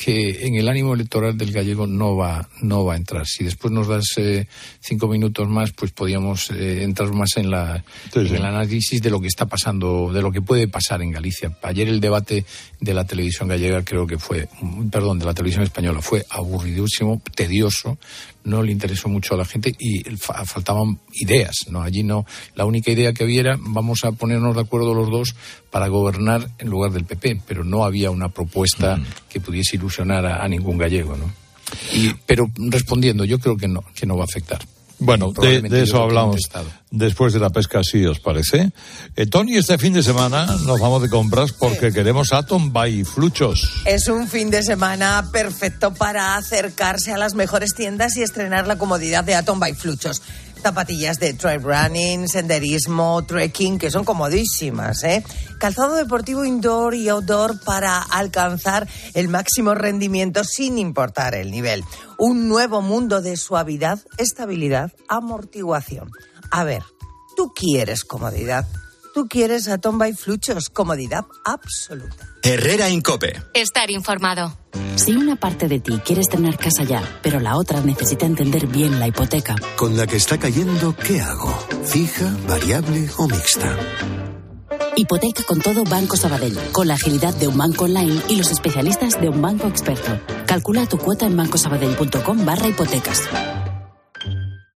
que en el ánimo electoral del gallego no va, no va a entrar. Si después nos das eh, cinco minutos más, pues podríamos eh, entrar más en, la, en el análisis de lo que está pasando, de lo que puede pasar en Galicia. Ayer el debate de la televisión gallega creo que fue, perdón, de la televisión española fue aburridísimo, tedioso no le interesó mucho a la gente y faltaban ideas, ¿no? Allí no, la única idea que había era vamos a ponernos de acuerdo los dos para gobernar en lugar del PP, pero no había una propuesta mm. que pudiese ilusionar a, ningún gallego, ¿no? Y, pero respondiendo, yo creo que no, que no va a afectar. Bueno, de, eso hablamos después de la pesca, si os parece. Eh, Tony, este fin de semana nos vamos de compras porque queremos Atom by Fluchos. Es un fin de semana perfecto para acercarse a las mejores tiendas y estrenar la comodidad de Atom by Fluchos zapatillas de trail running, senderismo, trekking, que son comodísimas, ¿eh? Calzado deportivo indoor y outdoor para alcanzar el máximo rendimiento sin importar el nivel. Un nuevo mundo de suavidad, estabilidad, amortiguación. A ver, tú quieres comodidad. Tú quieres Atom by Fluchos, comodidad absoluta. Herrera Incope. Estar informado. Si una parte de ti quiere tener casa ya, pero la otra necesita entender bien la hipoteca. Con la que está cayendo, ¿qué hago? ¿Fija, variable o mixta? Hipoteca con todo Banco Sabadell, con la agilidad de un banco online y los especialistas de un banco experto. Calcula tu cuota en bancosabadell.com barra hipotecas.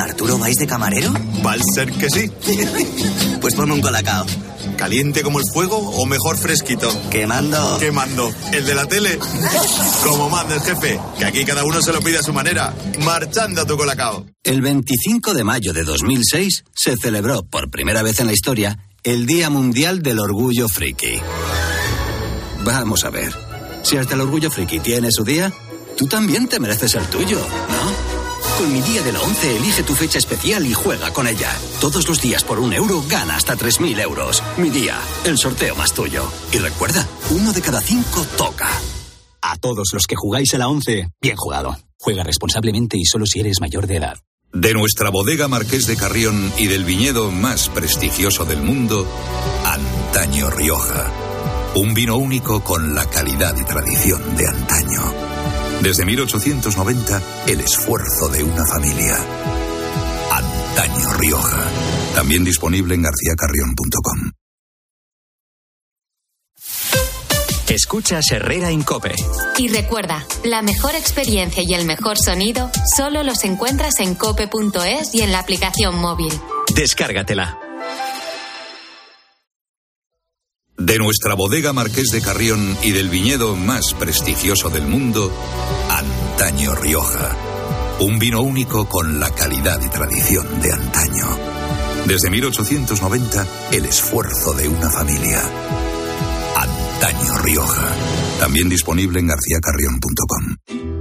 ¿Arturo vais de camarero? Va a ser que sí. pues ponme un colacao. ¿Caliente como el fuego o mejor fresquito? Quemando. Quemando. ¿El de la tele? como manda el jefe, que aquí cada uno se lo pide a su manera. Marchando a tu colacao. El 25 de mayo de 2006 se celebró por primera vez en la historia el Día Mundial del Orgullo Friki. Vamos a ver. Si hasta el Orgullo Friki tiene su día, tú también te mereces el tuyo, ¿no? Con mi día de la 11 elige tu fecha especial y juega con ella. Todos los días por un euro gana hasta 3.000 euros. Mi día, el sorteo más tuyo. Y recuerda, uno de cada cinco toca. A todos los que jugáis a la 11, bien jugado. Juega responsablemente y solo si eres mayor de edad. De nuestra bodega Marqués de Carrión y del viñedo más prestigioso del mundo, Antaño Rioja. Un vino único con la calidad y tradición de antaño. Desde 1890, el esfuerzo de una familia. Antaño Rioja. También disponible en garcíacarrión.com. Escuchas Herrera en Cope. Y recuerda, la mejor experiencia y el mejor sonido solo los encuentras en cope.es y en la aplicación móvil. Descárgatela. De nuestra bodega Marqués de Carrión y del viñedo más prestigioso del mundo, Antaño Rioja. Un vino único con la calidad y tradición de antaño. Desde 1890, el esfuerzo de una familia. Antaño Rioja. También disponible en garcíacarrión.com.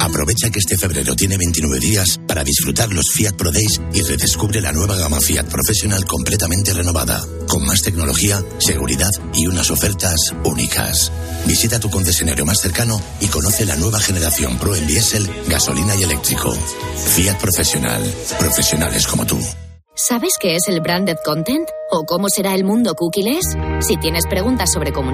Aprovecha que este febrero tiene 29 días para disfrutar los Fiat Pro Days y redescubre la nueva gama Fiat Professional completamente renovada, con más tecnología, seguridad y unas ofertas únicas. Visita tu concesionario más cercano y conoce la nueva generación Pro en diésel, gasolina y eléctrico. Fiat Professional, profesionales como tú. ¿Sabes qué es el branded content? ¿O cómo será el mundo cookies? Si tienes preguntas sobre comunicación